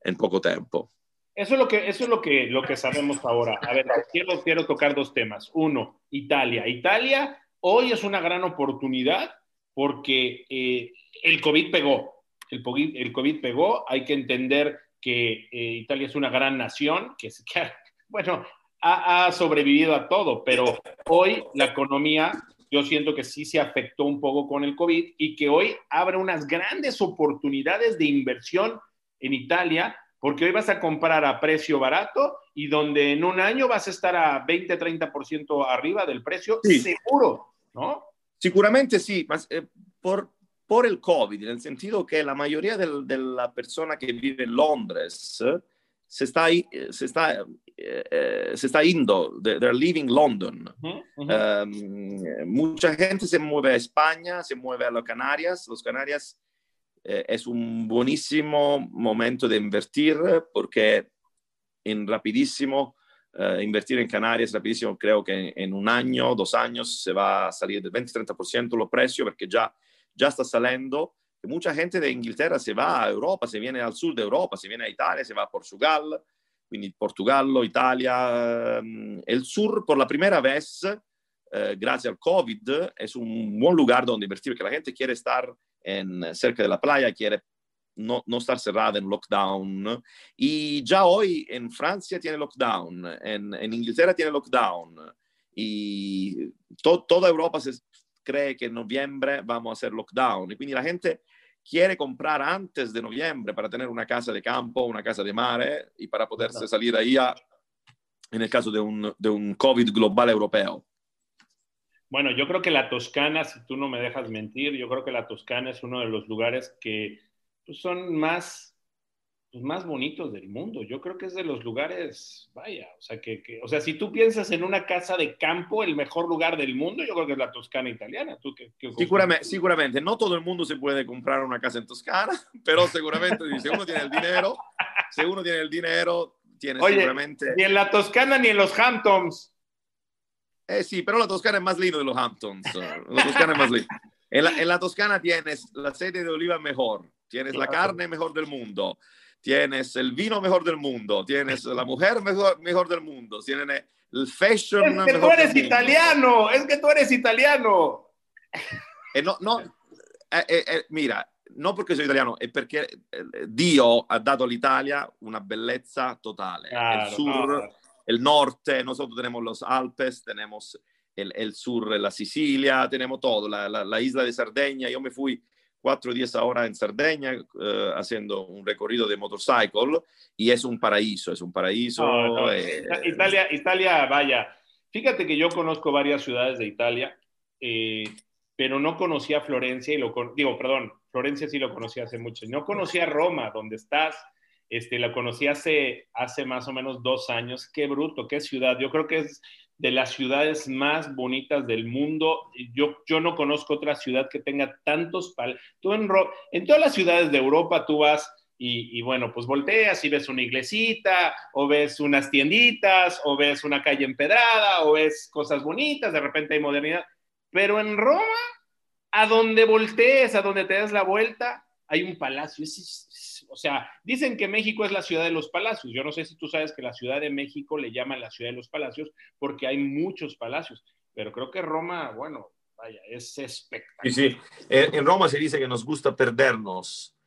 en poco tiempo. Eso es lo que, eso es lo que, lo que sabemos ahora. A ver, quiero, quiero tocar dos temas. Uno, Italia. Italia hoy es una gran oportunidad porque eh, el COVID pegó. El COVID, el COVID pegó. Hay que entender que eh, Italia es una gran nación, que, bueno, ha sobrevivido a todo, pero hoy la economía yo siento que sí se afectó un poco con el COVID y que hoy abre unas grandes oportunidades de inversión en Italia, porque hoy vas a comprar a precio barato y donde en un año vas a estar a 20, 30% arriba del precio, seguro, ¿no? Seguramente sí, eh, por, por el COVID, en el sentido que la mayoría de, la persona que vive en Londres se está, eh, se está eh, se está yendo, they're leaving London. Em, mucha gente se mueve a España, se mueve a las Canarias. Los Canarias eh, es un buenísimo momento de invertir porque en rapidísimo, eh, invertir en Canarias rapidísimo, creo que en, un año, dos años se va a salir del 20-30% los precios porque ya, ya está saliendo. Mucha gente de Inglaterra se va a Europa, se viene al sur de Europa, se viene a Italia, se va a Portugal quindi Portogallo, Italia, ehm, el sur por la primera vez, eh, gracias al COVID, es un buen lugar donde invertir, porque la gente quiere estar en, cerca de la playa, quiere no, no, estar cerrada en lockdown. Y ya hoy en Francia tiene lockdown, en, en Inglaterra tiene lockdown. Y to, toda Europa se cree que en noviembre vamos a hacer lockdown. Y quindi la gente quiere comprar antes de noviembre para tener una casa de campo, una casa de mare y para poderse salir ahí a, en el caso de un, de un COVID global europeo. Bueno, yo creo que la Toscana, si tú no me dejas mentir, yo creo que la Toscana es uno de los lugares que pues, son más pues, más bonitos del mundo. Yo creo que es de los lugares, vaya, o sea, que, o sea, si tú piensas en una casa de campo, el mejor lugar del mundo, yo creo que es la Toscana italiana. ¿Tú qué, seguramente, seguramente, no todo el mundo se puede comprar una casa en Toscana, pero seguramente si uno tiene el dinero, si uno tiene el dinero, tiene seguramente... Ni en la Toscana ni en los Hamptons. Eh, sí, pero la Toscana es más lindo de los Hamptons. La Toscana es más lindo. En la, en la Toscana tienes la sede de oliva mejor, tienes la carne mejor del mundo, tienes el vino mejor del mundo, tienes la mujer mejor, mejor del mundo, tienes el fashion es que tú eres italiano, es que tú eres italiano. Eh, no, no, eh, eh, mira, no porque soy italiano, es porque Dio ha dato all'Italia una bellezza totale. el sur, el norte, nosotros tenemos los Alpes, tenemos el, el sur, la Sicilia, tenemos todo, la, la, la isla de Sardeña. Yo me fui cuatro días ahora en Cerdeña uh, haciendo un recorrido de motorcycle y es un paraíso, es un paraíso. No, no. Eh, Italia, Italia, vaya. Fíjate que yo conozco varias ciudades de Italia, eh, pero no conocía Florencia y lo digo, perdón, Florencia sí lo conocí hace mucho. No conocía Roma, donde estás. Este, la conocí hace, hace más o menos dos años. Qué bruto, qué ciudad. Yo creo que es de las ciudades más bonitas del mundo. Yo, yo no conozco otra ciudad que tenga tantos Tú en, en todas las ciudades de Europa tú vas y, y, bueno, pues volteas y ves una iglesita, o ves unas tienditas, o ves una calle empedrada, o ves cosas bonitas, de repente hay modernidad. Pero en Roma, a donde voltees, a donde te das la vuelta, hay un palacio. Es, o sea, dicen que México es la ciudad de los palacios. Yo no sé si tú sabes que la Ciudad de México le llaman la ciudad de los palacios porque hay muchos palacios, pero creo que Roma, bueno, vaya, es espectacular. Sí, sí. En Roma se dice que nos gusta perdernos.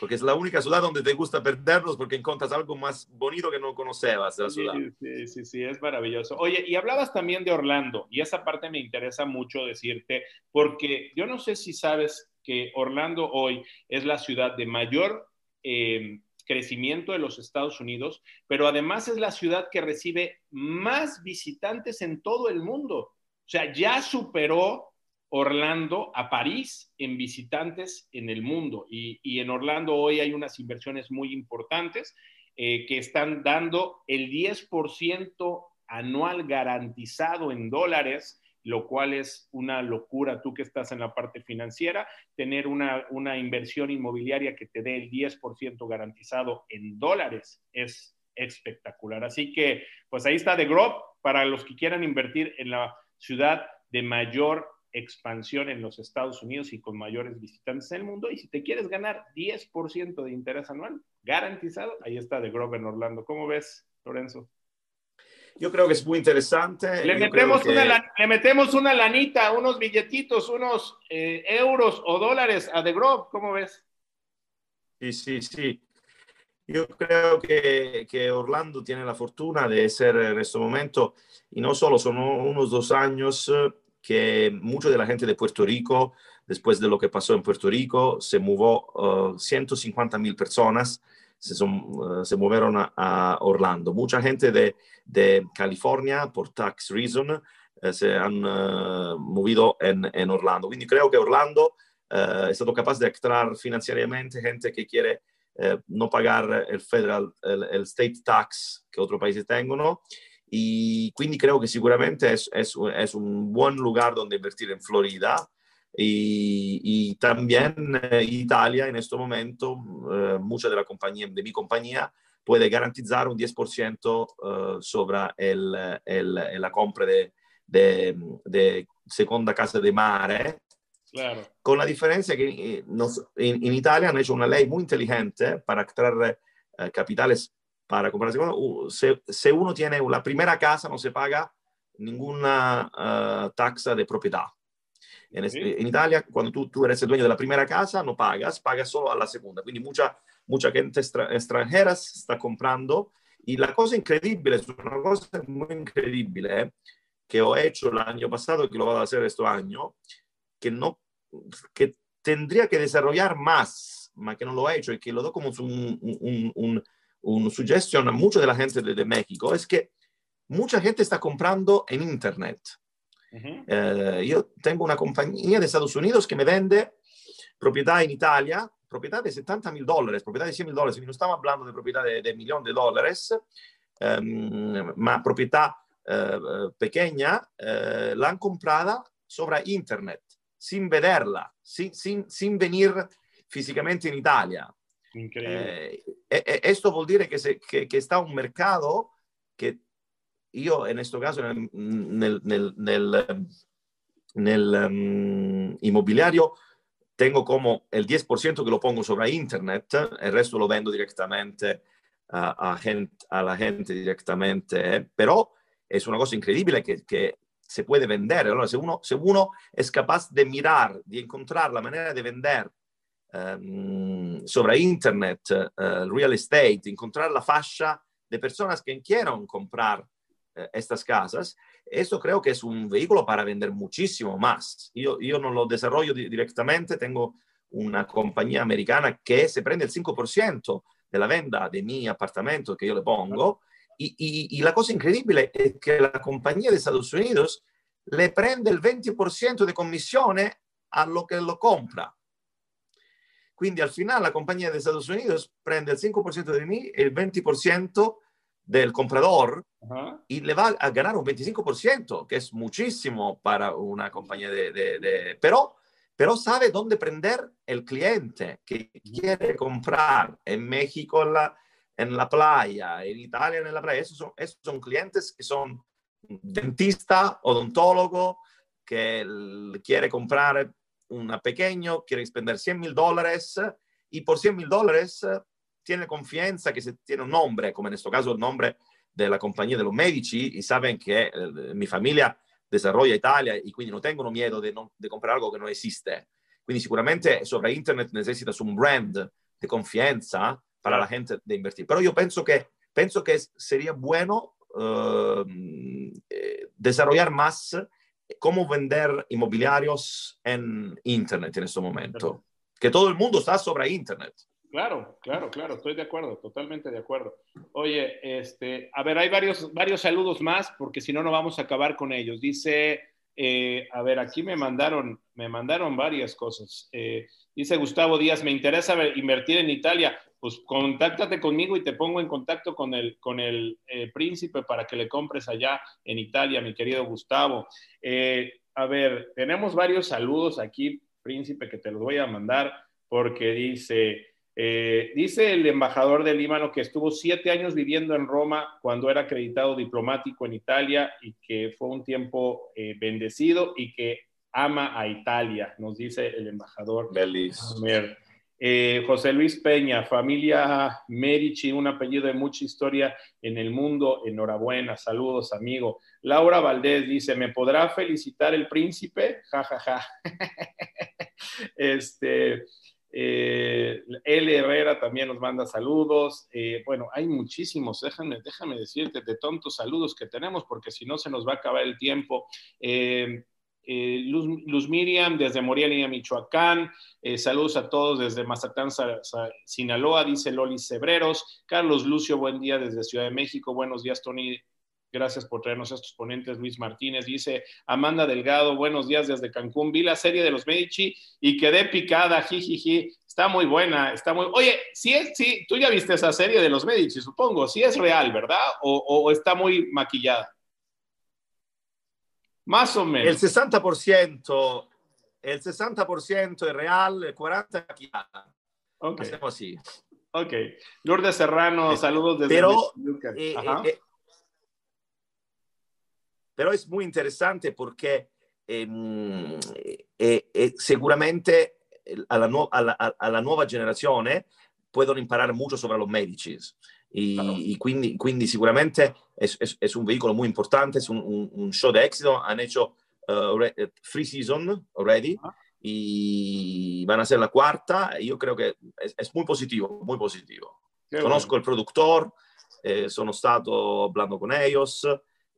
porque es la única ciudad donde te gusta perderlos porque encuentras algo más bonito que no conocebas de la ciudad. Sí, sí, sí, es maravilloso. Oye, y hablabas también de Orlando, y esa parte me interesa mucho decirte, porque yo no sé si sabes que Orlando hoy es la ciudad de mayor eh, crecimiento de los Estados Unidos, pero además es la ciudad que recibe más visitantes en todo el mundo. O sea, ya superó Orlando a París en visitantes en el mundo. Y, en Orlando hoy hay unas inversiones muy importantes eh, que están dando el 10% anual garantizado en dólares lo cual es una locura, tú que estás en la parte financiera, tener una, una inversión inmobiliaria que te dé el 10% garantizado en dólares es espectacular. Así que, pues ahí está The Grove para los que quieran invertir en la ciudad de mayor expansión en los Estados Unidos y con mayores visitantes en el mundo. Y si te quieres ganar 10% de interés anual garantizado, ahí está The Grove en Orlando. ¿Cómo ves, Lorenzo? Yo creo que es muy interesante. Le metemos, una, le metemos una lanita, unos billetitos, unos eh, euros o dólares a The Grove, ¿cómo ves? Sí, sí, sí. Yo creo que, que, Orlando tiene la fortuna de ser en este momento, y no solo, son unos dos años eh, que mucha de la gente de Puerto Rico, después de lo que pasó en Puerto Rico, se movió 150 uh, mil personas se, son, uh, se movieron a, Orlando. Mucha gente de, de California, por tax reason, uh, se han uh, movido en, en, Orlando. Quindi creo que Orlando è stato capace di attrarre finanziariamente gente che quiere eh, no pagar el federal, el, state tax che altri paesi tengono. Y quindi creo que seguramente es, es un buen lugar donde invertir en Florida. Y, también eh, Italia en este momento, eh, mucha de la compañía, de mi compañía, puede garantizar un 10% eh, sobre el, el, la compra de, de, de, segunda casa de mare. Claro. Con la diferencia que nos, en, en, Italia han hecho una ley muy inteligente para atraer capitales para comprar segunda. Se, se, uno tiene la primera casa, no se paga ninguna uh, taxa de propiedad. En, en, Italia, cuando tú, tú eres el dueño de la primera casa, no pagas, pagas solo a la segunda. Quindi mucha, mucha gente extra, extranjera está comprando. Y la cosa increíble, es una cosa muy increíble eh, que he hecho el año pasado y que lo voy a hacer este año, que, no, que tendría que desarrollar más, ma que no lo he hecho y que lo doy como un, un, un, un suggestion a mucha de la gente de, de México, es que mucha gente está comprando en Internet. Eh, yo tengo una compañía de Estados Unidos que me vende propiedad en Italia, propiedad de 70 mil dólares, propiedad de 100 mil dólares, no estamos hablando de propiedad de, de millón de dólares, um, ma propiedad uh, pequeña, uh, la han comprada sobre Internet, sin verla, sin, sin, sin venir físicamente en Italia. Increíble. Eh, esto vuol dire che, se, che, che está un mercado che io in questo caso nel, nel, nel, nel, nel um, inmobiliario tengo como el 10% que lo pongo sobre internet, el resto lo vendo directamente a, a, gente, a la gente directamente, eh? pero es una cosa increíble que, que se puede vender. Allora, se uno, se uno es capaz de mirar, de encontrar la manera de vender um, sobre internet, uh, real estate, encontrar la fascia de personas que quieren comprar estas casas, eso creo que es un vehículo para vender muchísimo más. Yo, yo no lo desarrollo directamente, tengo una compañía americana que se prende el 5% de la venta de mi apartamento que yo le pongo. Y, la cosa increíble es que la compañía de Estados Unidos le prende el 20% de comisione a lo que lo compra. Quindi al final la compañía de Estados Unidos prende el 5% de mí, el 20% del comprador y le va a ganar un 25%, que es muchísimo para una compañía de... de, de pero, pero sabe dónde prender el cliente que quiere comprar en México en la, en la playa, en Italia en la playa. Esos son, esos son clientes que son dentista, odontólogo, que quiere comprar una pequeño, quiere expender 100 mil dólares y por 100 mil dólares tiene confianza que se tiene un nombre, como en este caso el nombre de la compañía de los Medici, y saben que eh, mi familia desarrolla Italia y quindi no tengo miedo de, no, de comprar algo que no existe. Quindi sicuramente sobre Internet necesitas un brand de confianza para la gente de invertir. Pero yo pienso que, pienso que sería bueno ehm, eh, desarrollar más cómo vender inmobiliarios en Internet en este momento. Que todo el mundo está sobre Internet. Claro, claro, claro, estoy de acuerdo, totalmente de acuerdo. Oye, este, a ver, hay varios, varios saludos más, porque si no, no vamos a acabar con ellos. Dice, eh, a ver, aquí me mandaron, me mandaron varias cosas. Eh, dice Gustavo Díaz, me interesa invertir en Italia. Pues contáctate conmigo y te pongo en contacto con el, con el eh, príncipe para que le compres allá en Italia, mi querido Gustavo. a ver, tenemos varios saludos aquí, príncipe, que te los voy a mandar porque dice, eh, dice el embajador del Líbano que estuvo siete años viviendo en Roma cuando era acreditado diplomático en Italia y que fue un tiempo eh, bendecido y que ama a Italia, nos dice el embajador. Eh, José Luis Peña, familia Medici, un apellido de mucha historia en el mundo. Enhorabuena, saludos, amigo. Laura Valdés dice: ¿Me podrá felicitar el príncipe? Ja, ja, ja. este. Eh, L. Herrera también nos manda saludos. Eh, bueno, hay muchísimos, déjame, déjame decirte de tontos saludos que tenemos, porque si no se nos va a acabar el tiempo. Eh, Luz, Miriam desde Morelia, Michoacán. saludos a todos desde Mazatlán, Sinaloa, dice Loli Cebreros. Carlos Lucio, buen día desde Ciudad de México. Buenos días, Tony Gracias por traernos estos ponentes. Luis Martínez dice, Amanda Delgado, buenos días desde Cancún. Vi la serie de los Medici y quedé picada, jijiji. Está muy buena, está muy... Oye, sí, es, sí, tú ya viste esa serie de los Medici, supongo. Sí es real, ¿verdad? O, está muy maquillada. Más o menos. El 60%, el 60% es real, el 40% maquillada. Ok. Hacemos así. Ok. Lourdes Serrano, saludos desde... Pero... Eh, eh, pero es muy interesante porque ehm, eh, eh, seguramente alla, nu- alla, alla, nuova generazione possono imparare molto sopra los medicis. Y, claro. y quindi, quindi, sicuramente es, es, es, un vehículo muy importante, es un, un, un show de éxito. Han hecho uh, re, free season already ah. y van a ser la cuarta. Yo creo que es, es muy positivo, muy positivo. Qué Conozco bueno. el productor, eh, sono stato hablando con ellos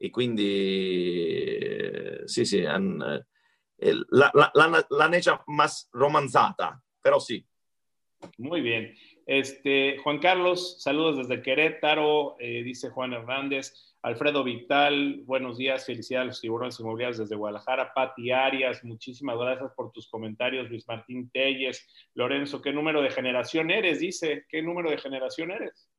y quindi sì, sì, han, eh, la, la, la, la hecha más romanzata, pero sí. Muy bien. Este, Juan Carlos, saludos desde Querétaro, eh, dice Juan Hernández. Alfredo Vital, buenos días, felicidades a los tiburones inmobiliarios desde Guadalajara. Pati Arias, muchísimas gracias por tus comentarios. Luis Martín Telles, Lorenzo, ¿qué número de generación eres? Dice, ¿qué número de generación eres?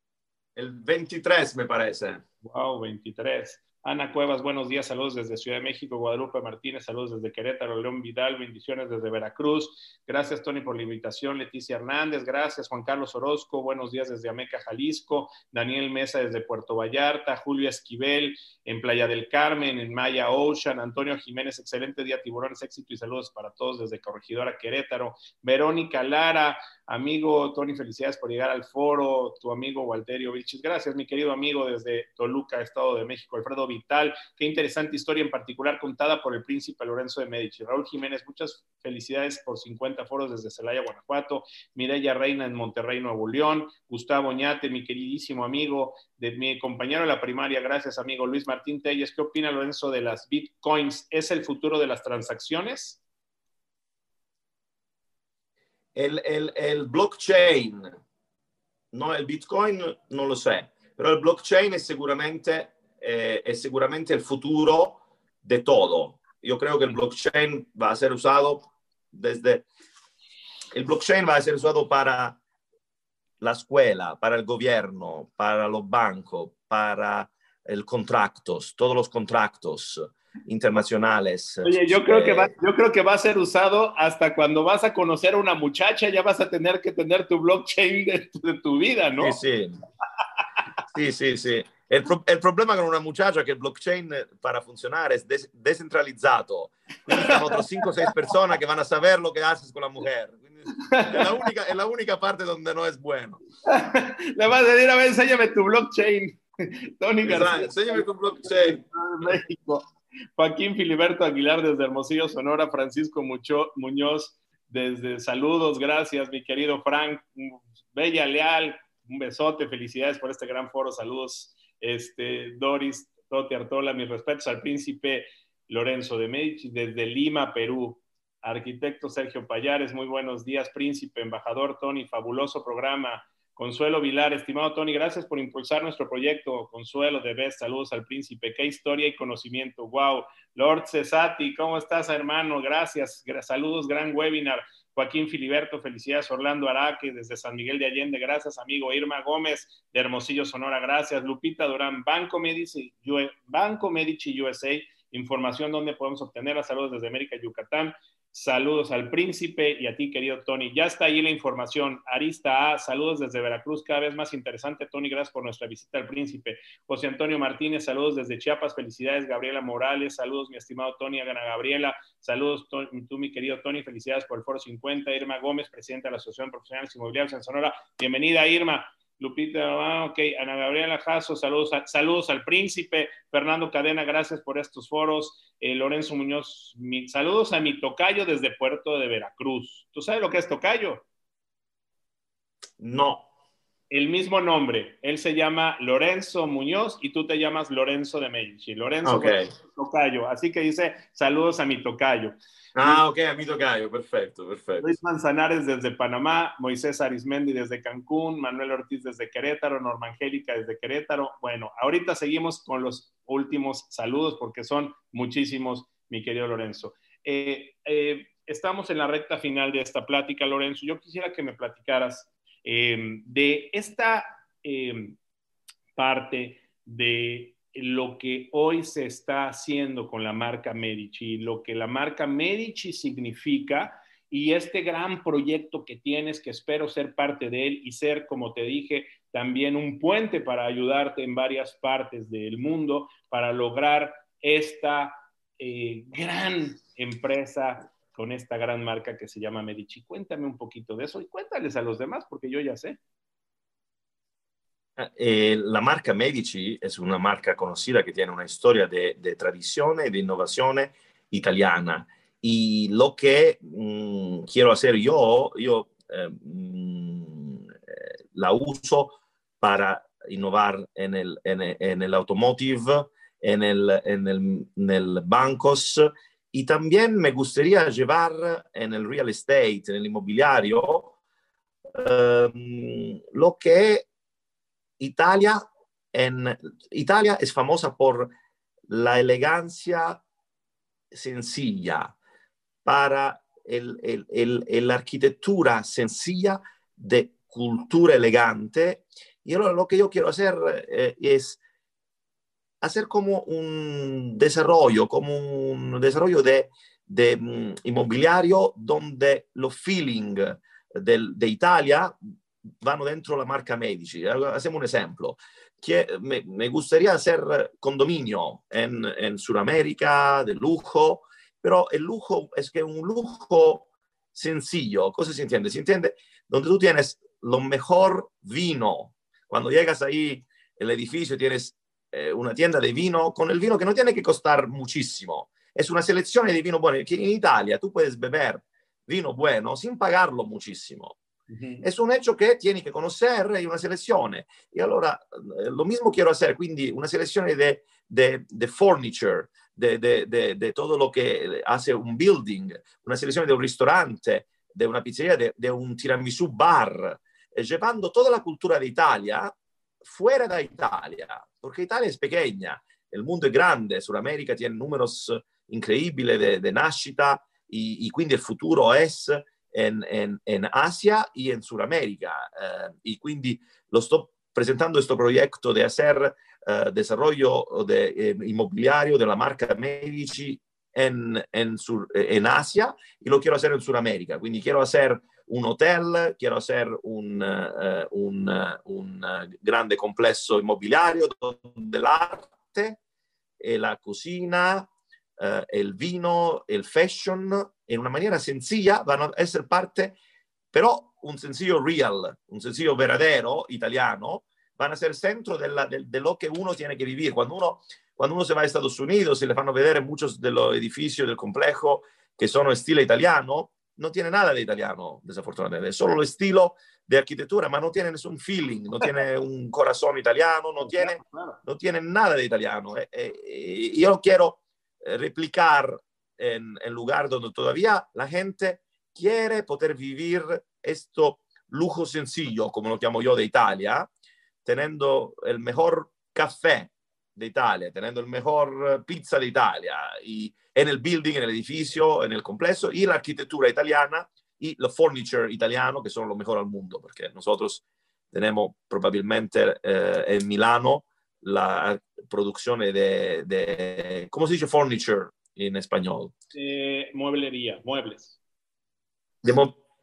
El 23, me parece. Wow, 23. Ana Cuevas, buenos días, saludos desde Ciudad de México, Guadalupe Martínez, saludos desde Querétaro, León Vidal, bendiciones desde Veracruz. Gracias, Tony, por la invitación. Leticia Hernández, gracias. Juan Carlos Orozco, buenos días desde Ameca, Jalisco. Daniel Mesa desde Puerto Vallarta. Julio Esquivel en Playa del Carmen, en Maya Ocean. Antonio Jiménez, excelente día, tiburones, éxito y saludos para todos desde Corregidora, Querétaro. Verónica Lara, amigo Tony, felicidades por llegar al foro. Tu amigo Walterio Vichis, gracias, mi querido amigo desde Toluca, Estado de México. Alfredo Vital, qué interesante historia en particular contada por el príncipe Lorenzo de Medici. Raúl Jiménez, muchas felicidades por 50 foros desde Celaya, Guanajuato. Mireya Reina en Monterrey, Nuevo León. Gustavo Oñate, mi queridísimo amigo, de mi compañero de la primaria, gracias amigo. Luis Martín Telles, ¿qué opina Lorenzo de las bitcoins? ¿Es el futuro de las transacciones? El, el, el blockchain, no el bitcoin, no lo sé, pero el blockchain es seguramente eh, es seguramente el futuro de todo. Yo creo que el blockchain va a ser usado desde... El blockchain va a ser usado para la escuela, para el gobierno, para los bancos, para el contratos, todos los contratos internacionales. Oye, yo creo, que va, eh, yo creo que va a ser usado hasta cuando vas a conocer a una muchacha, ya vas a tener que tener tu blockchain de, de tu vida, ¿no? Sí, sí. Sí, sí, sí. El, pro el, problema con una muchacha es que el blockchain eh, para funcionar es des descentralizado. Quindi son otros 5 o 6 personas que van a saber lo que haces con la mujer. Es la, única, es la única parte donde no es bueno. Le vas a decir, a ver, enséñame tu blockchain. Tony García. Enséñame tu blockchain. México. Joaquín Filiberto Aguilar desde Hermosillo, Sonora. Francisco Mucho, Muñoz desde saludos, gracias, mi querido Frank, Bella Leal, un besote, felicidades por este gran foro, saludos, este, Doris, Toti Artola, mis respetos al príncipe Lorenzo de Medici, desde Lima, Perú. Arquitecto Sergio Payares, muy buenos días, príncipe, embajador Tony, fabuloso programa. Consuelo Vilar, estimado Tony, gracias por impulsar nuestro proyecto. Consuelo de Best, saludos al príncipe. Qué historia y conocimiento. Wow. Lord Cesati, ¿cómo estás, hermano? Gracias. Saludos, gran webinar. Joaquín Filiberto, felicidades. Orlando Araque, desde San Miguel de Allende, gracias, amigo. Irma Gómez, de Hermosillo, Sonora, gracias. Lupita Durán, Banco Medici, Banco Medici USA, información donde podemos obtenerla. Saludos desde América, Yucatán. Saludos al príncipe y a ti, querido Tony. Ya está ahí la información. Arista A, saludos desde Veracruz, cada vez más interesante. Tony, gracias por nuestra visita al príncipe. José Antonio Martínez, saludos desde Chiapas. Felicidades, Gabriela Morales. Saludos, mi estimado Tony, Gabriela. Saludos, tú, mi querido Tony. Felicidades por el Foro 50. Irma Gómez, presidenta de la Asociación Profesionales Inmobiliarios en Sonora. Bienvenida, Irma. Lupita, ah, ok, Ana Gabriela Jasso, saludos, saludos al príncipe, Fernando Cadena, gracias por estos foros, eh, Lorenzo Muñoz, saludos a mi tocayo desde Puerto de Veracruz. ¿Tú sabes lo que es tocayo? No. El mismo nombre, él se llama Lorenzo Muñoz y tú te llamas Lorenzo de Medici. Lorenzo okay. Tocayo, así que dice saludos a mi tocayo. Ah, ok, a mi tocayo, perfecto, perfecto. Luis Manzanares desde Panamá, Moisés Arismendi desde Cancún, Manuel Ortiz desde Querétaro, Norma Angélica desde Querétaro. Bueno, ahorita seguimos con los últimos saludos porque son muchísimos, mi querido Lorenzo. Eh, eh, estamos en la recta final de esta plática, Lorenzo. Yo quisiera que me platicaras eh, de esta parte de lo que hoy se está haciendo con la marca Medici, lo que la marca Medici significa y este gran proyecto que tienes, que espero ser parte de él y ser, como te dije, también un puente para ayudarte en varias partes del mundo para lograr esta eh, gran empresa con esta gran marca que se llama Medici. Cuéntame un poquito de eso y cuéntales a los demás porque yo ya sé. Eh, la marca Medici es una marca conocida que tiene una historia de, tradición y de innovación italiana. Y lo que mm, quiero hacer yo, yo eh, mm, eh, la uso para innovar en el, en, el automotive, en el, en el, bancos y también me gustaría llevar en el real estate, en el inmobiliario, lo que Italia, en, Italia es famosa por la elegancia sencilla, para la arquitectura sencilla de cultura elegante. Y ahora lo que yo quiero hacer eh, es hacer como un desarrollo, como un desarrollo de, mm, inmobiliario donde los feeling de Italia vanno dentro la marca Medici. Hacemos un ejemplo. Que me, me gustaría hacer condominio en, en Sudamérica de lujo, pero el lujo es que un lujo sencillo. ¿Cosa se entiende? Se entiende donde tú tienes lo mejor vino. Cuando llegas ahí, el edificio, tienes eh, una tienda de vino con el vino que no tiene que costar muchísimo. Es una selección de vino bueno, que en Italia tú puedes beber vino bueno sin pagarlo muchísimo. Es un hecho que tieni que conocer y una selección. Y allora eh, lo mismo quiero hacer, quindi una selección de, de, de furniture, de, de, todo lo que hace un building, una selección de un restaurante, de una pizzeria, de, un tiramisù bar, eh, llevando toda la cultura de Italia fuera de Italia, porque Italia es pequeña, el mundo es grande, Sudamérica tiene increíbles de, de nascita y quindi el futuro es en, en, en Asia y en Sudamérica. Eh, y quindi lo estoy presentando este proyecto de hacer uh, desarrollo de, eh, inmobiliario de marca Medici en, en, sur, en, Asia y lo quiero hacer en Sudamérica. Quindi quiero hacer un hotel, quiero hacer un, uh, un, uh, un grande complesso immobiliario donde l'arte e la cucina eh, el vino, el fashion, en una manera sencilla van a ser parte, pero un sencillo real, un sencillo verdadero italiano, van a ser centro de, la, de, de, lo que uno tiene que vivir. Cuando uno, cuando uno se va a Estados Unidos y le van a ver muchos de los edificios del complejo que son estilo italiano, no tiene nada de italiano, desafortunadamente, es solo el estilo de arquitectura, ma no tiene nessun feeling, no tiene un corazón italiano, no tiene, no tiene nada de italiano. Eh, eh, yo quiero replicar en el lugar donde todavía la gente quiere poder vivir esto lujo sencillo, como lo llamo yo, de Italia, teniendo el mejor café de Italia, teniendo el mejor pizza de Italia, y en el building, en el edificio, en el complejo, y la arquitectura italiana y los furniture italiano, que son lo mejor al mundo, porque nosotros tenemos probablemente eh, en Milano la producción de, de, ¿cómo se dice furniture en español? Eh, mueblería, muebles. De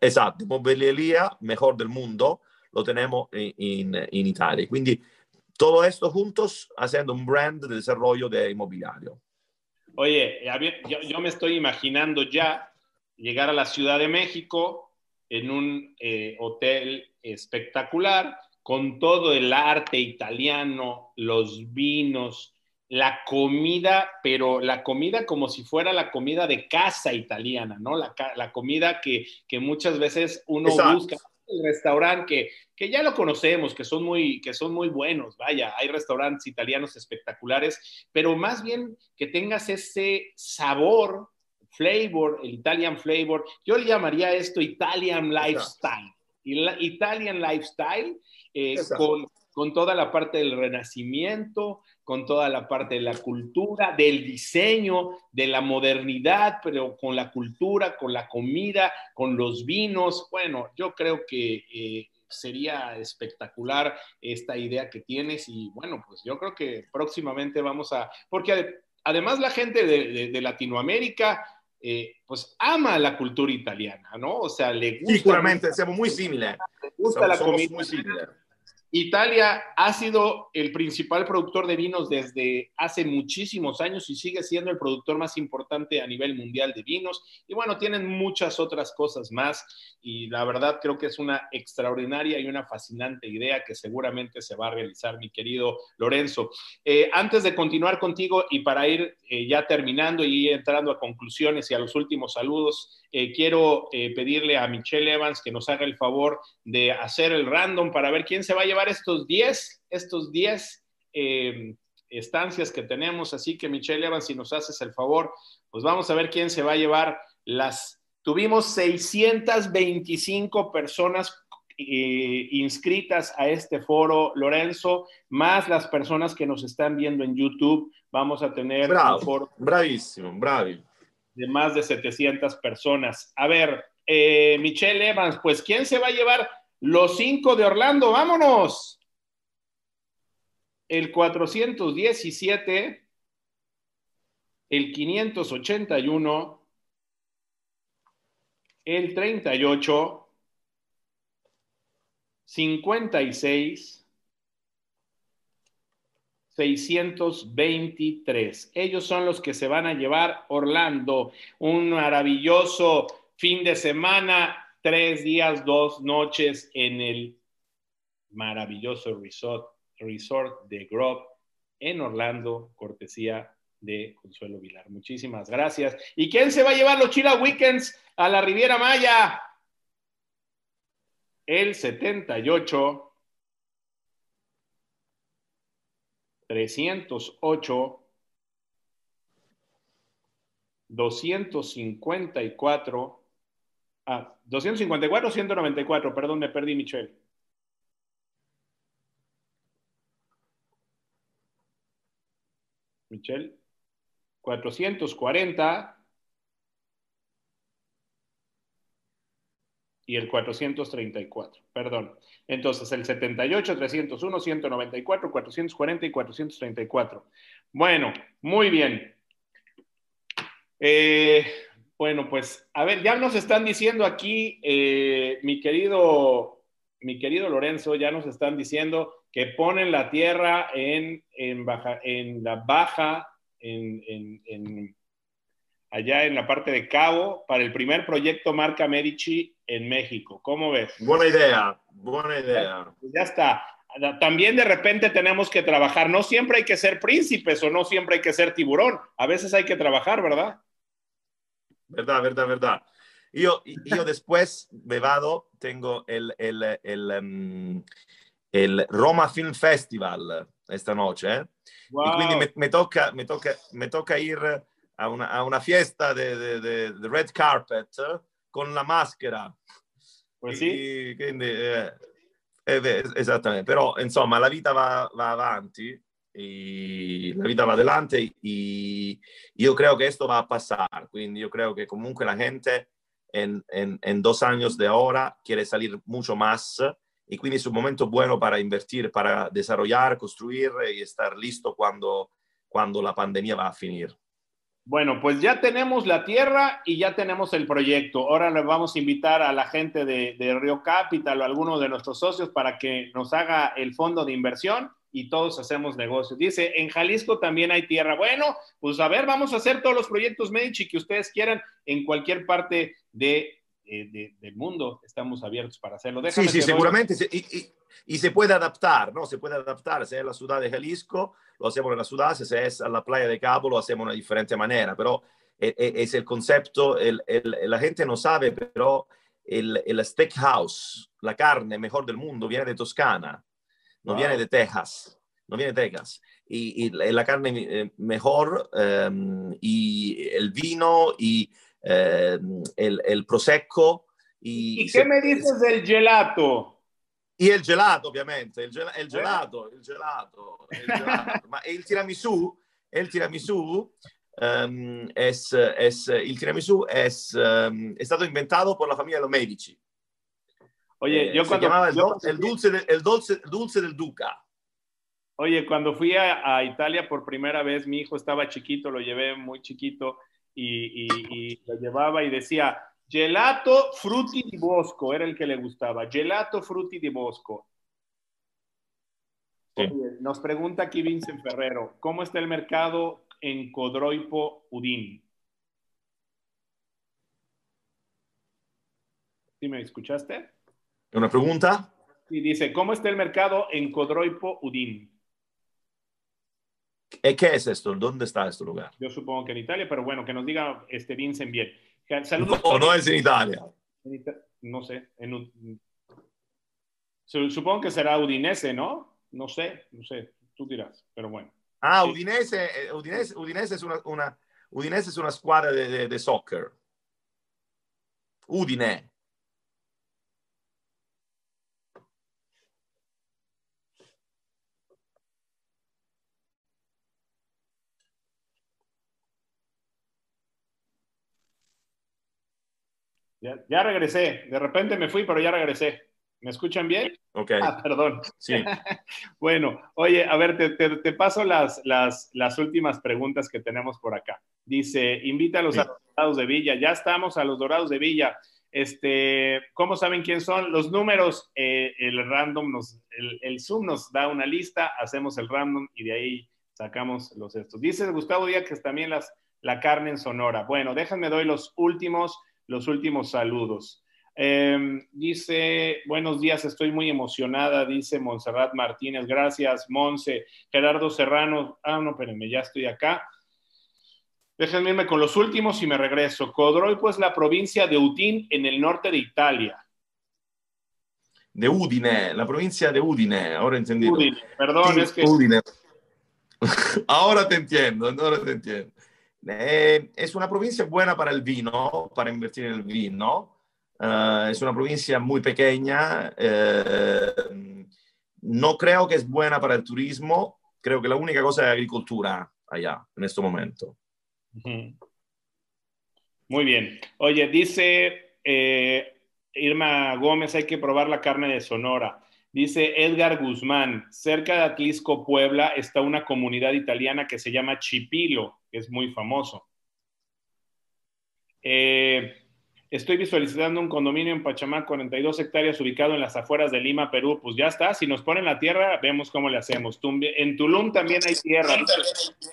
esatto, mueblería mejor del mundo, lo tenemos en, en, Italia. Quindi todo esto juntos haciendo un brand de desarrollo de inmobiliario. Oye, yo, yo me estoy imaginando ya llegar a la Ciudad de México en un eh, hotel espectacular, con todo el arte italiano, los vinos, la comida, pero la comida como si fuera la comida de casa italiana, ¿no? La, la comida que, que, muchas veces uno busca. El restaurante que, que, ya lo conocemos, que son, muy, que son muy buenos, vaya, hay restaurantes italianos espectaculares, pero más bien que tengas ese sabor flavor, el Italian flavor. Yo le llamaría esto Italian lifestyle. Italian lifestyle eh, con, con toda la parte del renacimiento, con toda la parte de la cultura, del diseño, de la modernidad, pero con la cultura, con la comida, con los vinos. Bueno, yo creo que eh, sería espectacular esta idea que tienes y bueno, pues yo creo que próximamente vamos a, porque además la gente de, de Latinoamérica eh, pues ama la cultura italiana, ¿no? O sea, le gusta. Seguramente, somos muy similares. Le gusta la comida. Muy Italia ha sido el principal productor de vinos desde hace muchísimos años y sigue siendo el productor más importante a nivel mundial de vinos. Y bueno, tienen muchas otras cosas más y la verdad creo que es una extraordinaria y una fascinante idea que seguramente se va a realizar, mi querido Lorenzo. Eh, antes de continuar contigo y para ir eh, ya terminando y entrando a conclusiones y a los últimos saludos, eh, quiero pedirle a Michelle Evans que nos haga el favor de hacer el random para ver quién se va a llevar estos 10, estos 10 eh, estancias que tenemos. Así que Michelle Evans, si nos haces el favor, pues vamos a ver quién se va a llevar las... Tuvimos 625 personas eh, inscritas a este foro, Lorenzo, más las personas que nos están viendo en YouTube. Vamos a tener un foro bravísimo, bravi. de más de 700 personas. A ver, eh, Michelle Evans, pues ¿quién se va a llevar los cinco de Orlando, vámonos. El 417, el 581, el 38, 56, 623. Ellos son los que se van a llevar Orlando. Un maravilloso fin de semana tres días, dos noches en el maravilloso resort, resort de Grove en Orlando, cortesía de Consuelo Vilar. Muchísimas gracias. ¿Y quién se va a llevar los Chila Weekends a la Riviera Maya? El 78, 308, 254, Ah, 254 194, perdón, me perdí, Michelle. Michelle. 440 y el 434, perdón. Entonces, el 78, 301, 194, 440 y 434. Bueno, muy bien. Eh, bueno, pues a ver, ya nos están diciendo aquí, eh, mi, querido, mi querido Lorenzo, ya nos están diciendo que ponen la tierra en, en, baja, en la baja, en, allá en la parte de Cabo, para el primer proyecto Marca Medici en México. ¿Cómo ves? Buena idea, buena idea. Pues ya está. También de repente tenemos que trabajar. No siempre hay que ser príncipes o no siempre hay que ser tiburón. A veces hay que trabajar, ¿verdad? Verdad, verdad, verdad. Io, io después me vado, tengo el, el, el, el Roma Film Festival esta noche. ¿eh? Wow. Y quindi me, me, tocca, me, tocca, me tocca ir a una, a una fiesta de, de, de, red carpet con la maschera. Pues sì. quindi, eh, eh, esattamente, però insomma la vita va, va avanti. Y la vida va adelante y yo creo que esto va a pasar. Quindi yo creo que comunque la gente en, en, dos años de ahora quiere salir mucho más y quindi es un momento bueno para invertir, para desarrollar, construir y estar listo cuando, cuando la pandemia va a finir. Bueno, pues ya tenemos la tierra y ya tenemos el proyecto. Ahora le vamos a invitar a la gente de, de Río Capital o a alguno de nuestros socios para que nos haga el fondo de inversión y todos hacemos negocios. Dice, en Jalisco también hay tierra. Bueno, pues a ver, vamos a hacer todos los proyectos Medici que ustedes quieran en cualquier parte de, de, del mundo. Estamos abiertos para hacerlo. Déjame sí, sí, seguramente. Y, y, y, se puede adaptar, ¿no? Se puede adaptar. Si es la ciudad de Jalisco, lo hacemos en la ciudad. Si es a la playa de Cabo, lo hacemos de una diferente manera. Pero es, es el concepto, el, el, la gente no sabe, pero el, el steakhouse, la carne mejor del mundo, viene de Toscana no wow. viene de Texas, no viene de Texas. Y, y la carne eh, mejor um, y el vino y um, el, el, prosecco. ¿Y, ¿Y qué me dices del gelato? Y el gelato, ovviamente, il, gel il gelato, il gelato, il gelato. Ma il tiramisù, il tiramisù um, es, es, il tiramisù es, um, è stato inventato por la familia de Medici. Oye, eh, yo cuando... Se llamaba el, yo, el, dulce de, el, dulce, dulce del Duca. Oye, cuando fui a, a, Italia por primera vez, mi hijo estaba chiquito, lo llevé muy chiquito y, y, y lo llevaba y decía, gelato frutti di bosco, era el que le gustaba, gelato frutti di bosco. Sí. Nos pregunta aquí Vincent Ferrero, ¿cómo está el mercado en Codroipo Udín? ¿Sí me escuchaste? ¿Una pregunta? Sí, dice, ¿cómo está el mercado en Codroipo Udín? ¿Qué es esto? ¿Dónde está este lugar? Yo supongo que en Italia, pero bueno, que nos diga este Vincent bien. Saludos. No, no es en Italia. No sé. En, supongo que será Udinese, ¿no? No sé, no sé. Tú dirás, pero bueno. Ah, Udinese, eh, Udinese, Udinese es una, una, Udinese es una squadra de, de, de soccer. Udine. Ya, ya, regresé. De repente me fui, pero ya regresé. ¿Me escuchan bien? Ok. Ah, perdón. Sí. bueno, oye, a ver, te, te, te paso las, las, las, últimas preguntas que tenemos por acá. Dice, invítalos sí. a los Dorados de Villa. Ya estamos a los Dorados de Villa. Este, ¿Cómo saben quién son? Los números, eh, el random, nos, el, el, Zoom nos da una lista, hacemos el random y de ahí sacamos los estos. Dice Gustavo Díaz que también las, la carne en Sonora. Bueno, déjenme doy los últimos los últimos saludos. Eh, dice, buenos días, estoy muy emocionada, dice Montserrat Martínez, gracias, Monse, Gerardo Serrano, ah, no, espérenme, ya estoy acá. Déjenme irme con los últimos y me regreso. Codroipo es la provincia de Udine, en el norte de Italia. De Udine, la provincia de Udine, ahora entendido. Udine, perdón, sí, es que... Udine. ahora te entiendo, ahora te entiendo. Eh, es una provincia buena para el vino, para invertir en el vino. Uh, es una provincia muy pequeña. Uh, no creo que es buena para el turismo. Creo que la única cosa es agricultura allá en este momento. Muy bien. Oye, dice eh, Irma Gómez, hay que probar la carne de Sonora. Dice Edgar Guzmán, cerca de Atlisco, Puebla, está una comunidad italiana que se llama Chipilo, es muy famoso. Eh, estoy visualizando un condominio en Pachamá, 42 hectáreas, ubicado en las afueras de Lima, Perú. Pues ya está, si nos ponen la tierra, vemos cómo le hacemos. En Tulum también hay tierra,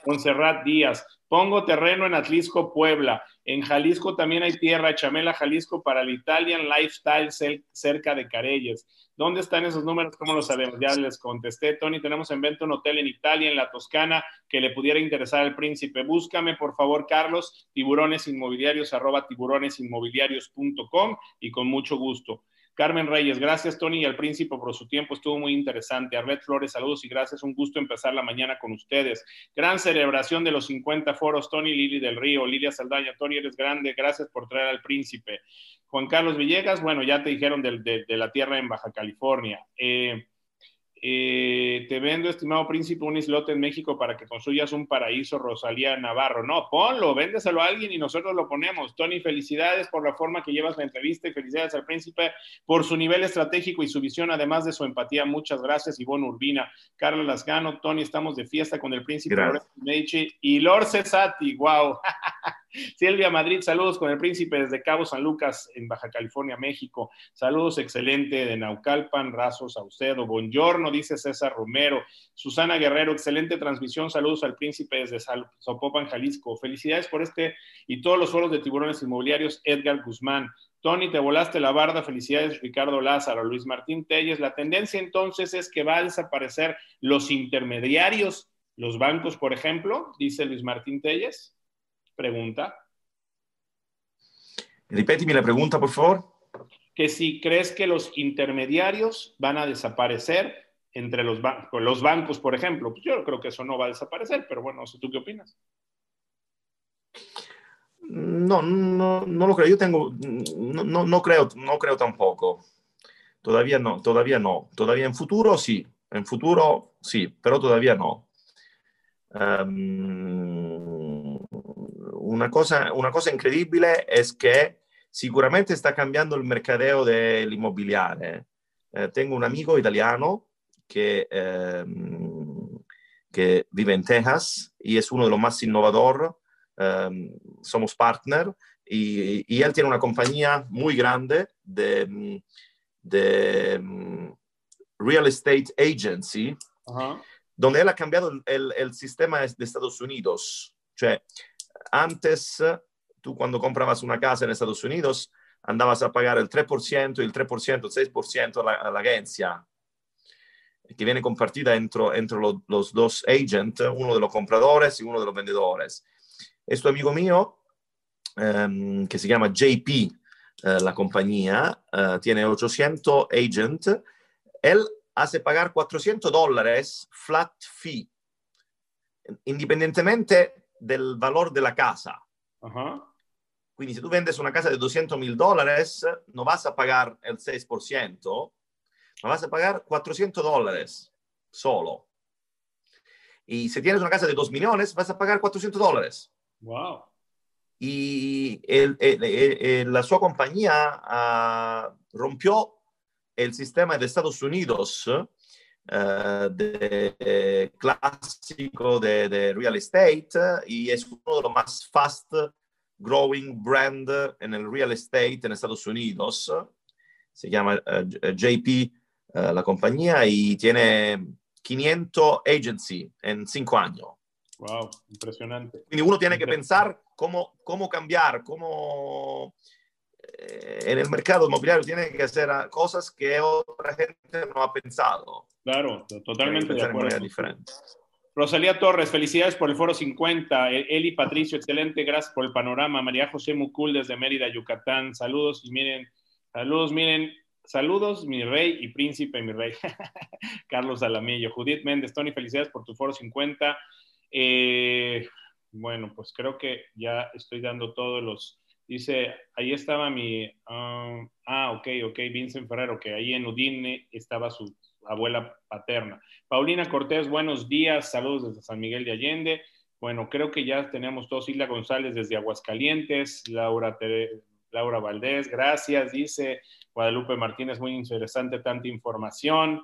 Montserrat Díaz. Pongo terreno en Atlisco, Puebla. En Jalisco también hay tierra, Chamela, Jalisco, para el Italian Lifestyle cerca de Carelles. ¿Dónde están esos números? ¿Cómo lo sabemos? Ya les contesté, Tony. Tenemos en venta un hotel en Italia, en la Toscana, que le pudiera interesar al príncipe. Búscame, por favor, Carlos, tiburones inmobiliarios, arroba tiburonesinmobiliarios.com y con mucho gusto. Carmen Reyes, gracias Tony y al príncipe por su tiempo, estuvo muy interesante. Arlet Flores, saludos y gracias, un gusto empezar la mañana con ustedes. Gran celebración de los 50 foros, Tony Lili del Río, Lilia Saldaña, Tony eres grande, gracias por traer al príncipe. Juan Carlos Villegas, bueno, ya te dijeron de, de la tierra en Baja California. Eh, eh, te vendo, estimado príncipe, un islote en México para que construyas un paraíso, Rosalía Navarro. No, ponlo, véndeselo a alguien y nosotros lo ponemos. Tony, felicidades por la forma que llevas la entrevista y felicidades al príncipe por su nivel estratégico y su visión, además de su empatía. Muchas gracias, Ivonne Urbina. Carlos Lascano, Tony, estamos de fiesta con el príncipe Medici y Lord Cesati. ¡Wow! Silvia Madrid, saludos con el príncipe desde Cabo San Lucas, en Baja California, México. Saludos excelente de Naucalpan, Razo Saucedo. Buongiorno, dice César Romero. Susana Guerrero, excelente transmisión. Saludos al príncipe desde Zapopan, Jalisco. Felicidades por este y todos los foros de tiburones inmobiliarios, Edgar Guzmán. Tony, te volaste la barda. Felicidades, Ricardo Lázaro, Luis Martín Telles. La tendencia entonces es que va a desaparecer los intermediarios, los bancos, por ejemplo, dice Luis Martín Telles. Pregunta. Repíteme la pregunta, por favor. Que si crees que los intermediarios van a desaparecer entre los, los bancos, por ejemplo. Pues yo creo que eso no va a desaparecer, pero bueno, ¿tú qué opinas? No, no, no lo creo. Yo tengo, no, no, creo, no creo tampoco. Todavía no, todavía no. Todavía en futuro sí, en futuro sí, pero todavía no. Una, cosa, una cosa incredibile es que sicuramente está cambiando el mercadeo del inmobiliario. Eh, tengo un amigo italiano que, ehm, que vive en Texas y es uno de los más innovadores. Ehm, somos partner y, y, él tiene una compañía muy grande de, de mm, real estate agency, donde él ha cambiado el, el, sistema de Estados Unidos. Cioè, antes, tú cuando comprabas una casa en Estados Unidos, andabas a pagar el 3%, el 3%, el 6% a la, a la agencia que viene compartida entre, entre los, los, dos agents, uno de los compradores y uno de los vendedores. Este amigo mío, um, que se llama JP, uh, la compañía, uh, tiene 800 agents, él hace pagar 400 dólares flat fee, independientemente del valor de la casa. Uh -huh. Quindi se tu vendes una casa de 200 mil dólares, no vas a pagar el 6%, vas a pagar 400 dólares solo. Y si tienes una casa de 2 millones, vas a pagar 400 dólares. Wow. Y el, el, el, la sua compañía uh, rompió el sistema de Estados Unidos uh, de, clásico de, de, real estate y es uno de los más fast growing brand en el real estate en Estados Unidos. Se llama uh, JP eh, la compañía y tiene 500 agency en cinco años. Wow, impresionante. Quindi uno tiene que pensar cómo, cómo cambiar, cómo eh, en el mercado inmobiliario tiene que hacer cosas que otra gente no ha pensado. Claro, totalmente de acuerdo. Diferente. Rosalía Torres, felicidades por el Foro 50. Eli Patricio, excelente, gracias por el panorama. María José Mucul desde Mérida, Yucatán. Saludos y miren, saludos, miren, Saludos, mi rey y príncipe, mi rey. Carlos Alamillo. Judith Méndez, Tony, felicidades por tu foro 50. Eh, bueno, pues creo que ya estoy dando todos los. Dice, ahí estaba mi. Um, ah, ok, ok, Vincent Ferrero, que ahí en Udine estaba su abuela paterna. Paulina Cortés, buenos días, saludos desde San Miguel de Allende. Bueno, creo que ya tenemos todos. Isla González desde Aguascalientes, Laura, Laura Valdés, gracias, dice Guadalupe Martínez, muy interesante tanta información.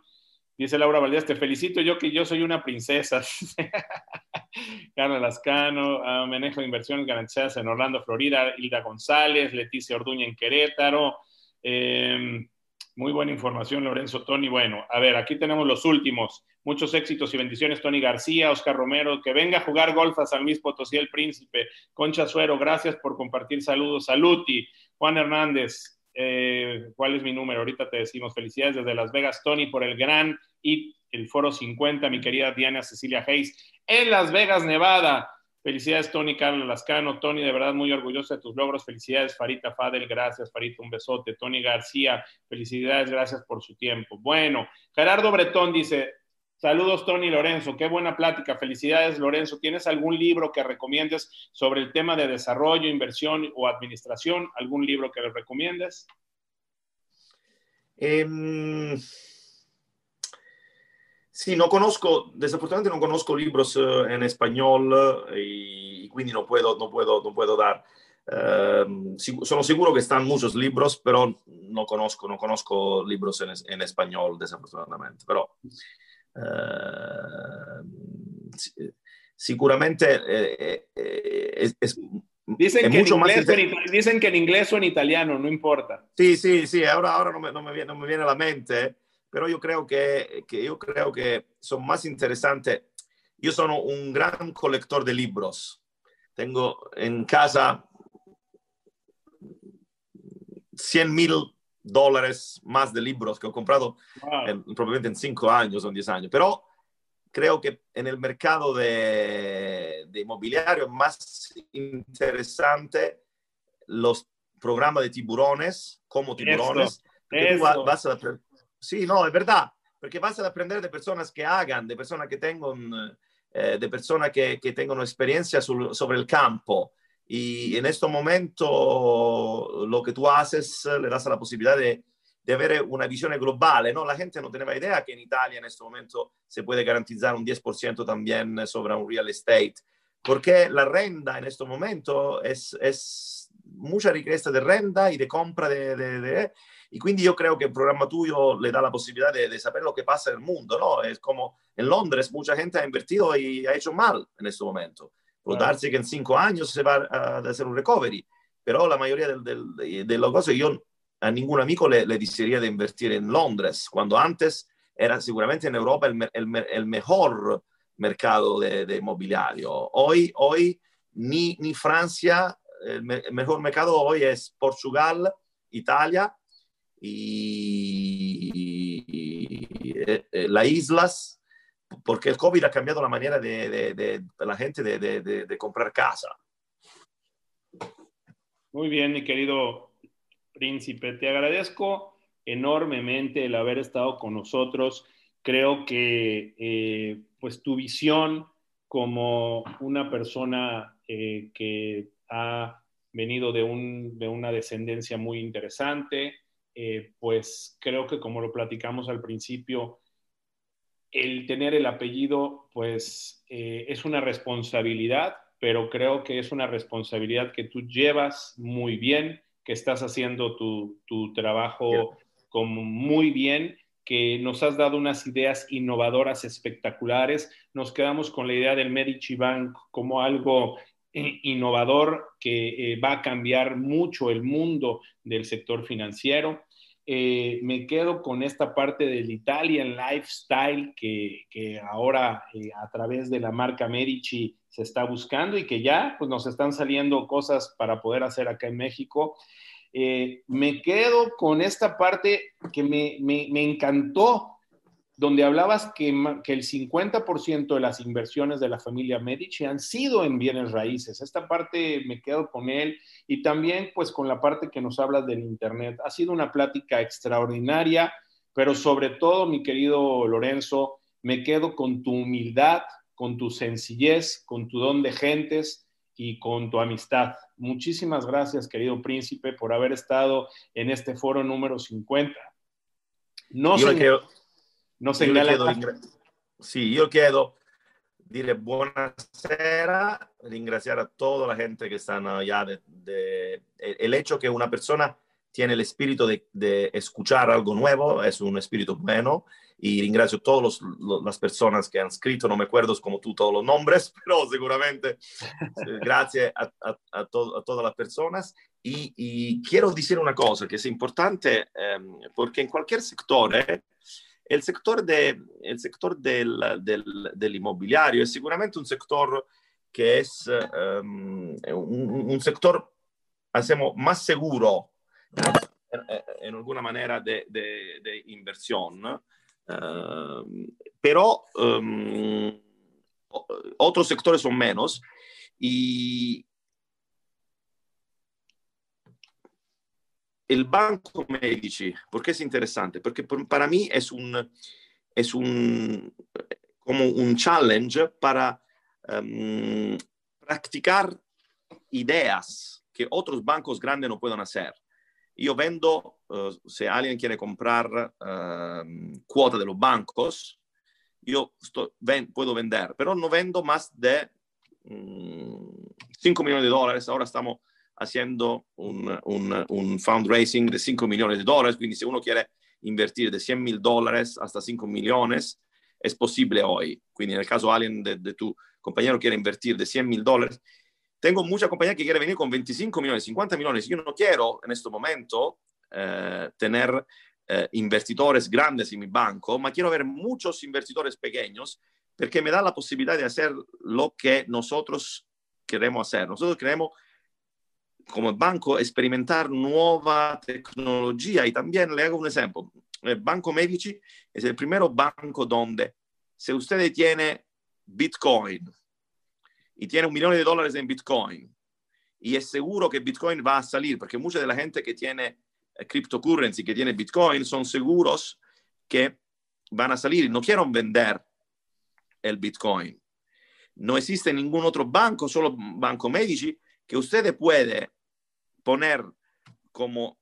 Dice Laura Valdés, te felicito yo que yo soy una princesa. Carla Lascano, uh, manejo de inversiones garantizadas en Orlando, Florida. Hilda González, Leticia Orduña en Querétaro. Eh, Muy buena información, Lorenzo Tony. Bueno, a ver, aquí tenemos los últimos. Muchos éxitos y bendiciones, Tony García, Oscar Romero. Que venga a jugar golf a San Luis Potosí, el príncipe. Concha Suero, gracias por compartir saludos. Saluti. Juan Hernández, eh, ¿cuál es mi número? Ahorita te decimos felicidades desde Las Vegas, Tony, por el gran y el Foro 50, mi querida Diana Cecilia Hayes, en Las Vegas, Nevada. Felicidades, Tony Carlos Lascano. Tony, de verdad muy orgulloso de tus logros. Felicidades, Farita Fadel. Gracias, Farita. Un besote. Tony García, felicidades. Gracias por su tiempo. Bueno, Gerardo Bretón dice: Saludos, Tony Lorenzo. Qué buena plática. Felicidades, Lorenzo. ¿Tienes algún libro que recomiendes sobre el tema de desarrollo, inversión o administración? ¿Algún libro que le recomiendes? Eh... Sì, non conosco, desafortunadamente non conosco libros eh, en español eh, y, quindi no puedo, no puedo, no puedo dar. Uh, sono sicuro che stanno muchos libros, però non conosco, non conosco libros en, en español, desafortunadamente. Però uh, sicuramente eh, es, es, Dicen, que inglés, dicen, que en inglés, o en italiano, no importa. Sí, sí, sí, ahora, ahora no, me, no, me viene, no me viene a la mente pero yo creo que, que, yo creo que son más interesantes. Yo soy un gran colector de libros. Tengo en casa 100 mil dólares más de libros que he comprado probablemente en 5 años o en 10 años. Pero creo que en el mercado de, de inmobiliario es más interesante los programas de tiburones, como tiburones. vas a, Sí, no, es verdad, porque vas a aprender de personas que hagan, de personas que tengan, eh, de personas que, que tengan experiencia sobre el campo. Y en este momento lo que tú haces le das la posibilidad de, de ver una visión global. ¿no? La gente no tenía idea que en Italia en este momento se puede garantizar un 10% también sobre un real estate, porque la renta en este momento es, es mucha riqueza de renta y de compra de, de, de y quindi yo creo que el programa tuyo le da la posibilidad de, de, saber lo que pasa en el mundo, ¿no? Es como en Londres mucha gente ha invertido y ha hecho mal en este momento. Puede claro. darse que en cinco años se va a, hacer un recovery, pero la mayoría del, del, de, de las cosas yo a ningún amigo le, le de invertir en Londres, cuando antes era seguramente en Europa el, el, el mejor mercado de, de, inmobiliario. Hoy, hoy ni, ni Francia, el, me, el mejor mercado hoy es Portugal, Italia, y, eh, eh, las islas, porque el COVID ha cambiado la manera de, la gente de, comprar casa. Muy bien, mi querido príncipe, te agradezco enormemente el haber estado con nosotros. Creo que eh, pues tu visión como una persona que ha venido de, un, de una descendencia muy interesante, eh, pues creo que como lo platicamos al principio, el tener el apellido, pues eh, es una responsabilidad, pero creo que es una responsabilidad que tú llevas muy bien, que estás haciendo tu, tu trabajo como muy bien, que nos has dado unas ideas innovadoras espectaculares. Nos quedamos con la idea del Medici Bank como algo innovador que eh, va a cambiar mucho el mundo del sector financiero. Eh, me quedo con esta parte del Italian Lifestyle que, que ahora a través de la marca Medici se está buscando y que ya pues, nos están saliendo cosas para poder hacer acá en México. me quedo con esta parte que me, me, me encantó donde hablabas que, que el 50% de las inversiones de la familia Medici han sido en bienes raíces. Esta parte me quedo con él y también pues con la parte que nos hablas del Internet. Ha sido una plática extraordinaria, pero sobre todo, mi querido Lorenzo, me quedo con tu humildad, con tu sencillez, con tu don de gentes y con tu amistad. Muchísimas gracias, querido príncipe, por haber estado en este foro número 50. No sé. No chiedo, ringra... Sì, io chiedo dire buonasera, ringraziare a tutta la gente che stanno allá de, de, el hecho que una persona tiene el espíritu de, de, escuchar algo nuevo, es un espíritu bueno y ringrazio a todas las personas que han escrito, no me acuerdo como tú todos los nombres, pero seguramente gracias a, a, a, todas las personas. Y, y, quiero decir una cosa que es importante eh, porque en cualquier sector, eh, el sector, de, el sector del, del, del, inmobiliario es seguramente un sector que es um, un, sector, hacemos más seguro en, alguna manera de, inversión. Uh, pero um, otros sectores son menos el Banco Medici, ¿por qué es interesante? Porque para mí es un, es un, como un challenge para um, practicar ideas que otros bancos grandes no pueden hacer. Yo vendo, uh, se alguien quiere comprar uh, cuota de los bancos, yo estoy, ven, puedo vender, pero no vendo más de um, mm, 5 millones de dólares. Ahora estamos haciendo un, un, un, fundraising de 5 millones de dólares, quindi si uno quiere invertir de 100 mil dólares hasta 5 millones, es posible hoy. Quindi nel caso alguien de, de tu compañero quiere invertir de 100 mil dólares, tengo mucha compañía que quiere venir con 25 millones, 50 millones. Yo no quiero en este momento eh, tener eh, investidores grandes en mi banco, ma quiero ver muchos investidores pequeños porque me da la posibilidad de hacer lo que nosotros queremos hacer. Nosotros queremos, como banco, experimentar nueva tecnología y también le hago un ejemplo. El Banco Medici es el primer banco donde, si usted tiene Bitcoin, y tiene un millón de dólares en Bitcoin y es seguro que Bitcoin va a salir, porque mucha de la gente que tiene eh, cryptocurrency, que tiene Bitcoin, son seguros que van a salir. No quieren vender el Bitcoin. No existe ningún otro banco, solo Banco Medici, que usted puede poner como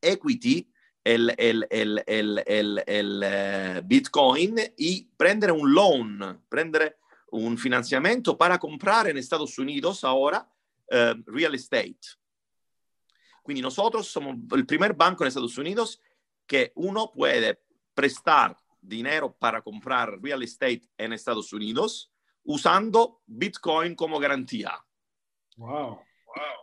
equity el, el, el, el uh, Bitcoin y prendere un loan, prendere un financiamiento para comprar en Estados Unidos ahora uh, real estate. Quindi nosotros somos el primer banco en Estados Unidos que uno puede prestar dinero para comprar real estate en Estados Unidos usando Bitcoin como garantía. Wow.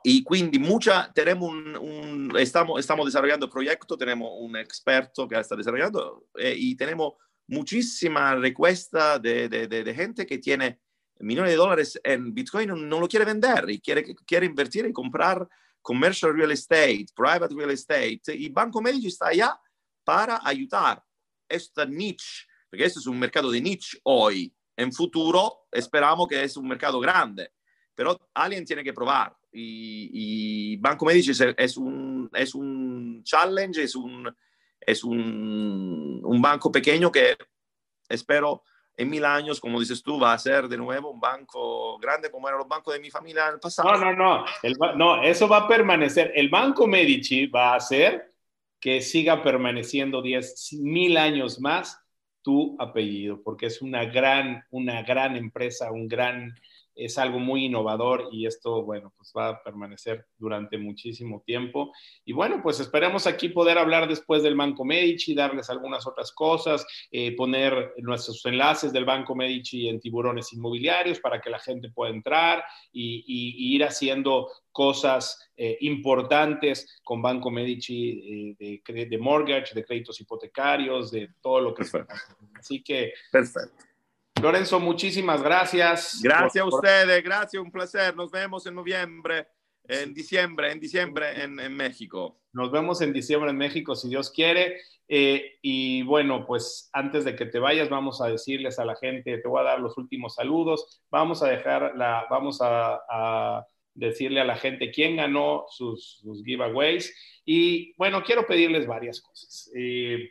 Y quindi mucha, tenemos un, un, estamos, estamos desarrollando proyecto, tenemos un experto que está desarrollando eh, y tenemos muchísima respuesta de, de, de, de, gente que tiene millones de dólares en Bitcoin, no, lo quiere vender y quiere, quiere invertir y comprar commercial real estate, private real estate. Y Banco Medici está allá para ayudar esta niche, porque este es un mercado de niche hoy. En futuro esperamos que es un mercado grande, pero alguien tiene que probar. Y, y Banco Medici es, un, es un challenge, es un, es un, un, banco pequeño que espero en mil años, como dices tú, va a ser de nuevo un banco grande como eran los bancos de mi familia en el pasado. No, no, no, el, no, eso va a permanecer. El Banco Medici va a hacer que siga permaneciendo diez mil años más tu apellido, porque es una gran, una gran empresa, un gran es algo muy innovador y esto, bueno, pues va a permanecer durante muchísimo tiempo. Y bueno, pues esperemos aquí poder hablar después del Banco Medici, darles algunas otras cosas, eh, poner nuestros enlaces del Banco Medici en tiburones inmobiliarios para que la gente pueda entrar y, y, y ir haciendo cosas eh, importantes con Banco Medici eh, de, de, mortgage, de créditos hipotecarios, de todo lo que... Perfecto. Así que... Perfecto. Lorenzo, muchísimas gracias. Gracias por, a ustedes, gracias, un placer. Nos vemos en noviembre, en diciembre, en diciembre en, en México. Nos vemos en diciembre en México, si Dios quiere. Eh, y bueno, pues antes de que te vayas, vamos a decirles a la gente, te voy a dar los últimos saludos. Vamos a dejar la, vamos a, a decirle a la gente quién ganó sus, sus, giveaways. Y bueno, quiero pedirles varias cosas. Eh,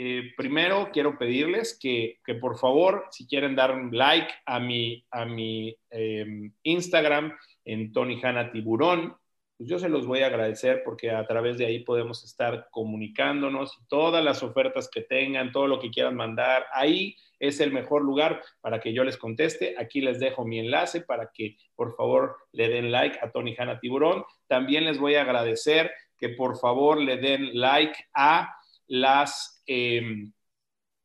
eh, primero quiero pedirles que, que, por favor, si quieren dar un like a mi, a mi eh, Instagram en Tony Hanna Tiburón, pues yo se los voy a agradecer porque a través de ahí podemos estar comunicándonos y todas las ofertas que tengan, todo lo que quieran mandar, ahí es el mejor lugar para que yo les conteste. Aquí les dejo mi enlace para que por favor le den like a Tony Hanna Tiburón. También les voy a agradecer que por favor le den like a las em,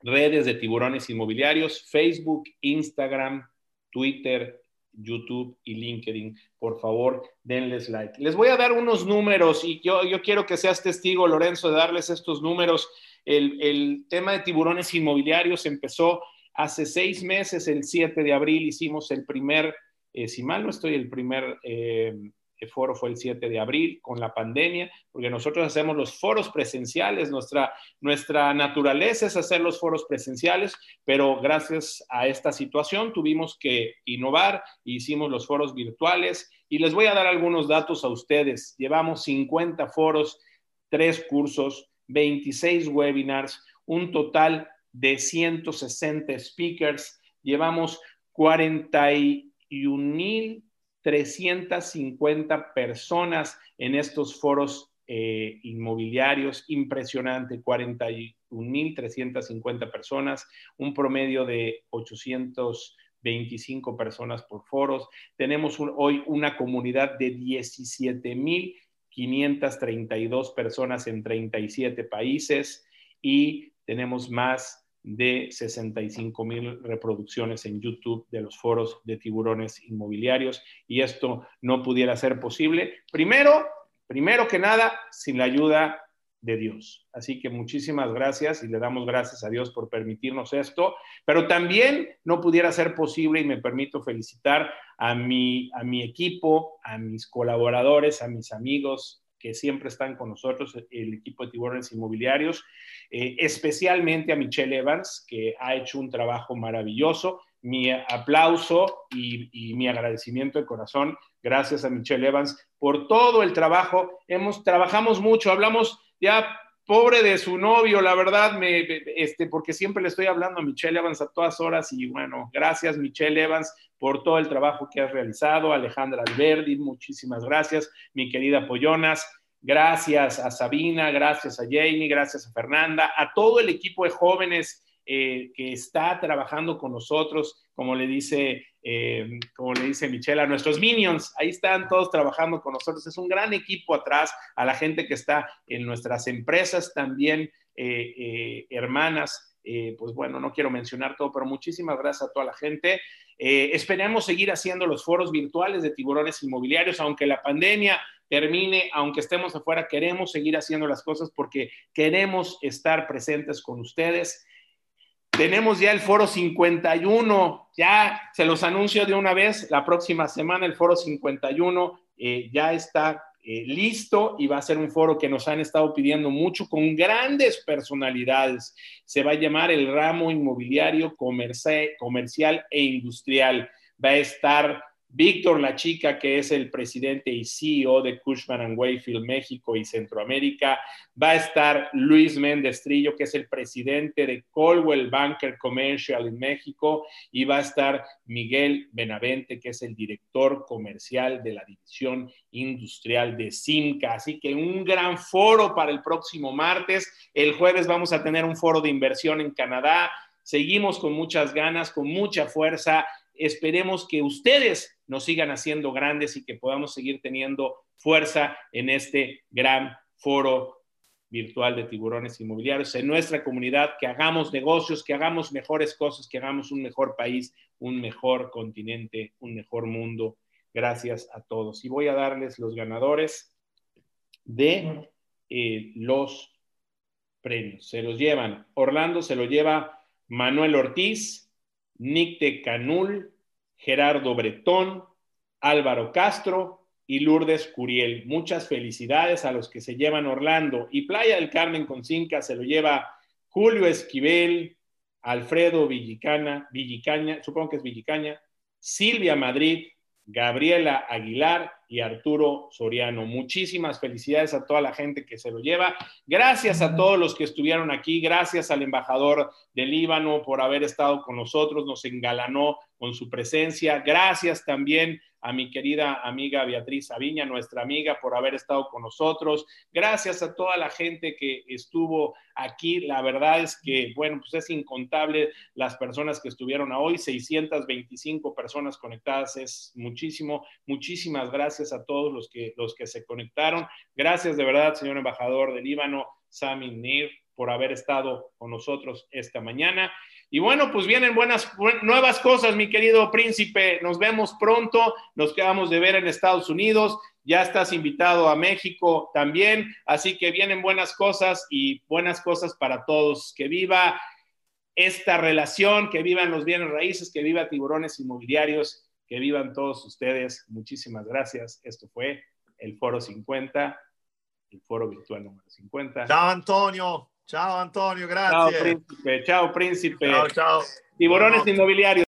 redes de tiburones inmobiliarios, Facebook, Instagram, Twitter, YouTube y LinkedIn. Por favor, denles like. Les voy a dar unos números y yo, yo quiero que seas testigo, Lorenzo, de darles estos números. El, el tema de tiburones inmobiliarios empezó hace seis meses, el 7 de abril, hicimos el primer, eh, si mal no estoy, el primer... Eh, foro fue el 7 de abril con la pandemia, porque nosotros hacemos los foros presenciales, nuestra, nuestra naturaleza es hacer los foros presenciales, pero gracias a esta situación tuvimos que innovar, hicimos los foros virtuales y les voy a dar algunos datos a ustedes. Llevamos 50 foros, tres cursos, 26 webinars, un total de 160 speakers, llevamos 41 mil 350 personas en estos foros eh, inmobiliarios, impresionante, 41.350 personas, un promedio de 825 personas por foros. Tenemos hoy una comunidad de 17.532 personas en 37 países y tenemos más de 65 mil reproducciones en YouTube de los foros de tiburones inmobiliarios y esto no pudiera ser posible. Primero, primero que nada, sin la ayuda de Dios. Así que muchísimas gracias y le damos gracias a Dios por permitirnos esto, pero también no pudiera ser posible y me permito felicitar a mi, a mi equipo, a mis colaboradores, a mis amigos, que siempre están con nosotros, el equipo de tiburones inmobiliarios, eh, especialmente a Michelle Evans, que ha hecho un trabajo maravilloso. Mi aplauso y, mi agradecimiento de corazón, gracias a Michelle Evans por todo el trabajo. Hemos, trabajamos mucho, hablamos ya pobre de su novio, la verdad, me, este, porque siempre le estoy hablando a Michelle Evans a todas horas y bueno, gracias Michelle Evans por todo el trabajo que has realizado, Alejandra Alberdi, muchísimas gracias, mi querida Pollonas, gracias a Sabina, gracias a Jamie, gracias a Fernanda, a todo el equipo de jóvenes eh, que está trabajando con nosotros, como le dice, eh, como le dice Michelle, a nuestros minions, ahí están todos trabajando con nosotros. Es un gran equipo atrás, a la gente que está en nuestras empresas también, eh, hermanas. pues bueno, no quiero mencionar todo, pero muchísimas gracias a toda la gente. esperemos seguir haciendo los foros virtuales de tiburones inmobiliarios, aunque la pandemia termine, aunque estemos afuera, queremos seguir haciendo las cosas porque queremos estar presentes con ustedes. Tenemos ya el foro 51, ya se los anuncio de una vez, la próxima semana el foro 51 eh, ya está eh, listo y va a ser un foro que nos han estado pidiendo mucho con grandes personalidades. Se va a llamar el ramo inmobiliario comercial e industrial. Va a estar Víctor La Chica, que es el presidente y CEO de Cushman Wayfield México y Centroamérica. Va a estar Luis Méndez Trillo, que es el presidente de Colwell Banker Commercial en México. Y va a estar Miguel Benavente, que es el director comercial de la división industrial de Simca. Así que un gran foro para el próximo martes. El jueves vamos a tener un foro de inversión en Canadá. Seguimos con muchas ganas, con mucha fuerza esperemos que ustedes nos sigan haciendo grandes y que podamos seguir teniendo fuerza en este gran foro virtual de tiburones inmobiliarios en nuestra comunidad, que hagamos negocios, que hagamos mejores cosas, que hagamos un mejor país, un mejor continente, un mejor mundo. Gracias a todos. Y voy a darles los ganadores de eh, los premios. Se los llevan, Orlando se lo lleva Manuel Ortiz, Nicte Canul, Gerardo Bretón, Álvaro Castro y Lourdes Curiel. Muchas felicidades a los que se llevan Orlando. Y Playa del Carmen con Cinca se lo lleva Julio Esquivel, Alfredo Villicana, Villicaña, supongo que es Villicaña, Silvia Madrid, Gabriela Aguilar y Arturo Soriano. Muchísimas felicidades a toda la gente que se lo lleva. Gracias a todos los que estuvieron aquí. Gracias al embajador del Líbano por haber estado con nosotros. Nos engalanó con su presencia. Gracias también a mi querida amiga Beatriz Aviña, nuestra amiga, por haber estado con nosotros. Gracias a toda la gente que estuvo aquí. La verdad es que, bueno, pues es incontable las personas que estuvieron hoy, 625 personas conectadas, es muchísimo. Muchísimas gracias a todos los que, los que se conectaron. Gracias de verdad, señor embajador del Líbano, Sami Nir, por haber estado con nosotros esta mañana. Y bueno, pues vienen buenas, nuevas cosas, mi querido príncipe. Nos vemos pronto. Nos quedamos de ver en Estados Unidos. Ya estás invitado a México también. Así que vienen buenas cosas y buenas cosas para todos. Que viva esta relación, que vivan los bienes raíces, que viva tiburones inmobiliarios, que vivan todos ustedes. Muchísimas gracias. Esto fue el Foro 50, el Foro Virtual número 50. Chao, Antonio. Chao, Antonio, gracias. Chao, príncipe. Chao, príncipe. Chao, chao. Tiburones inmobiliarios.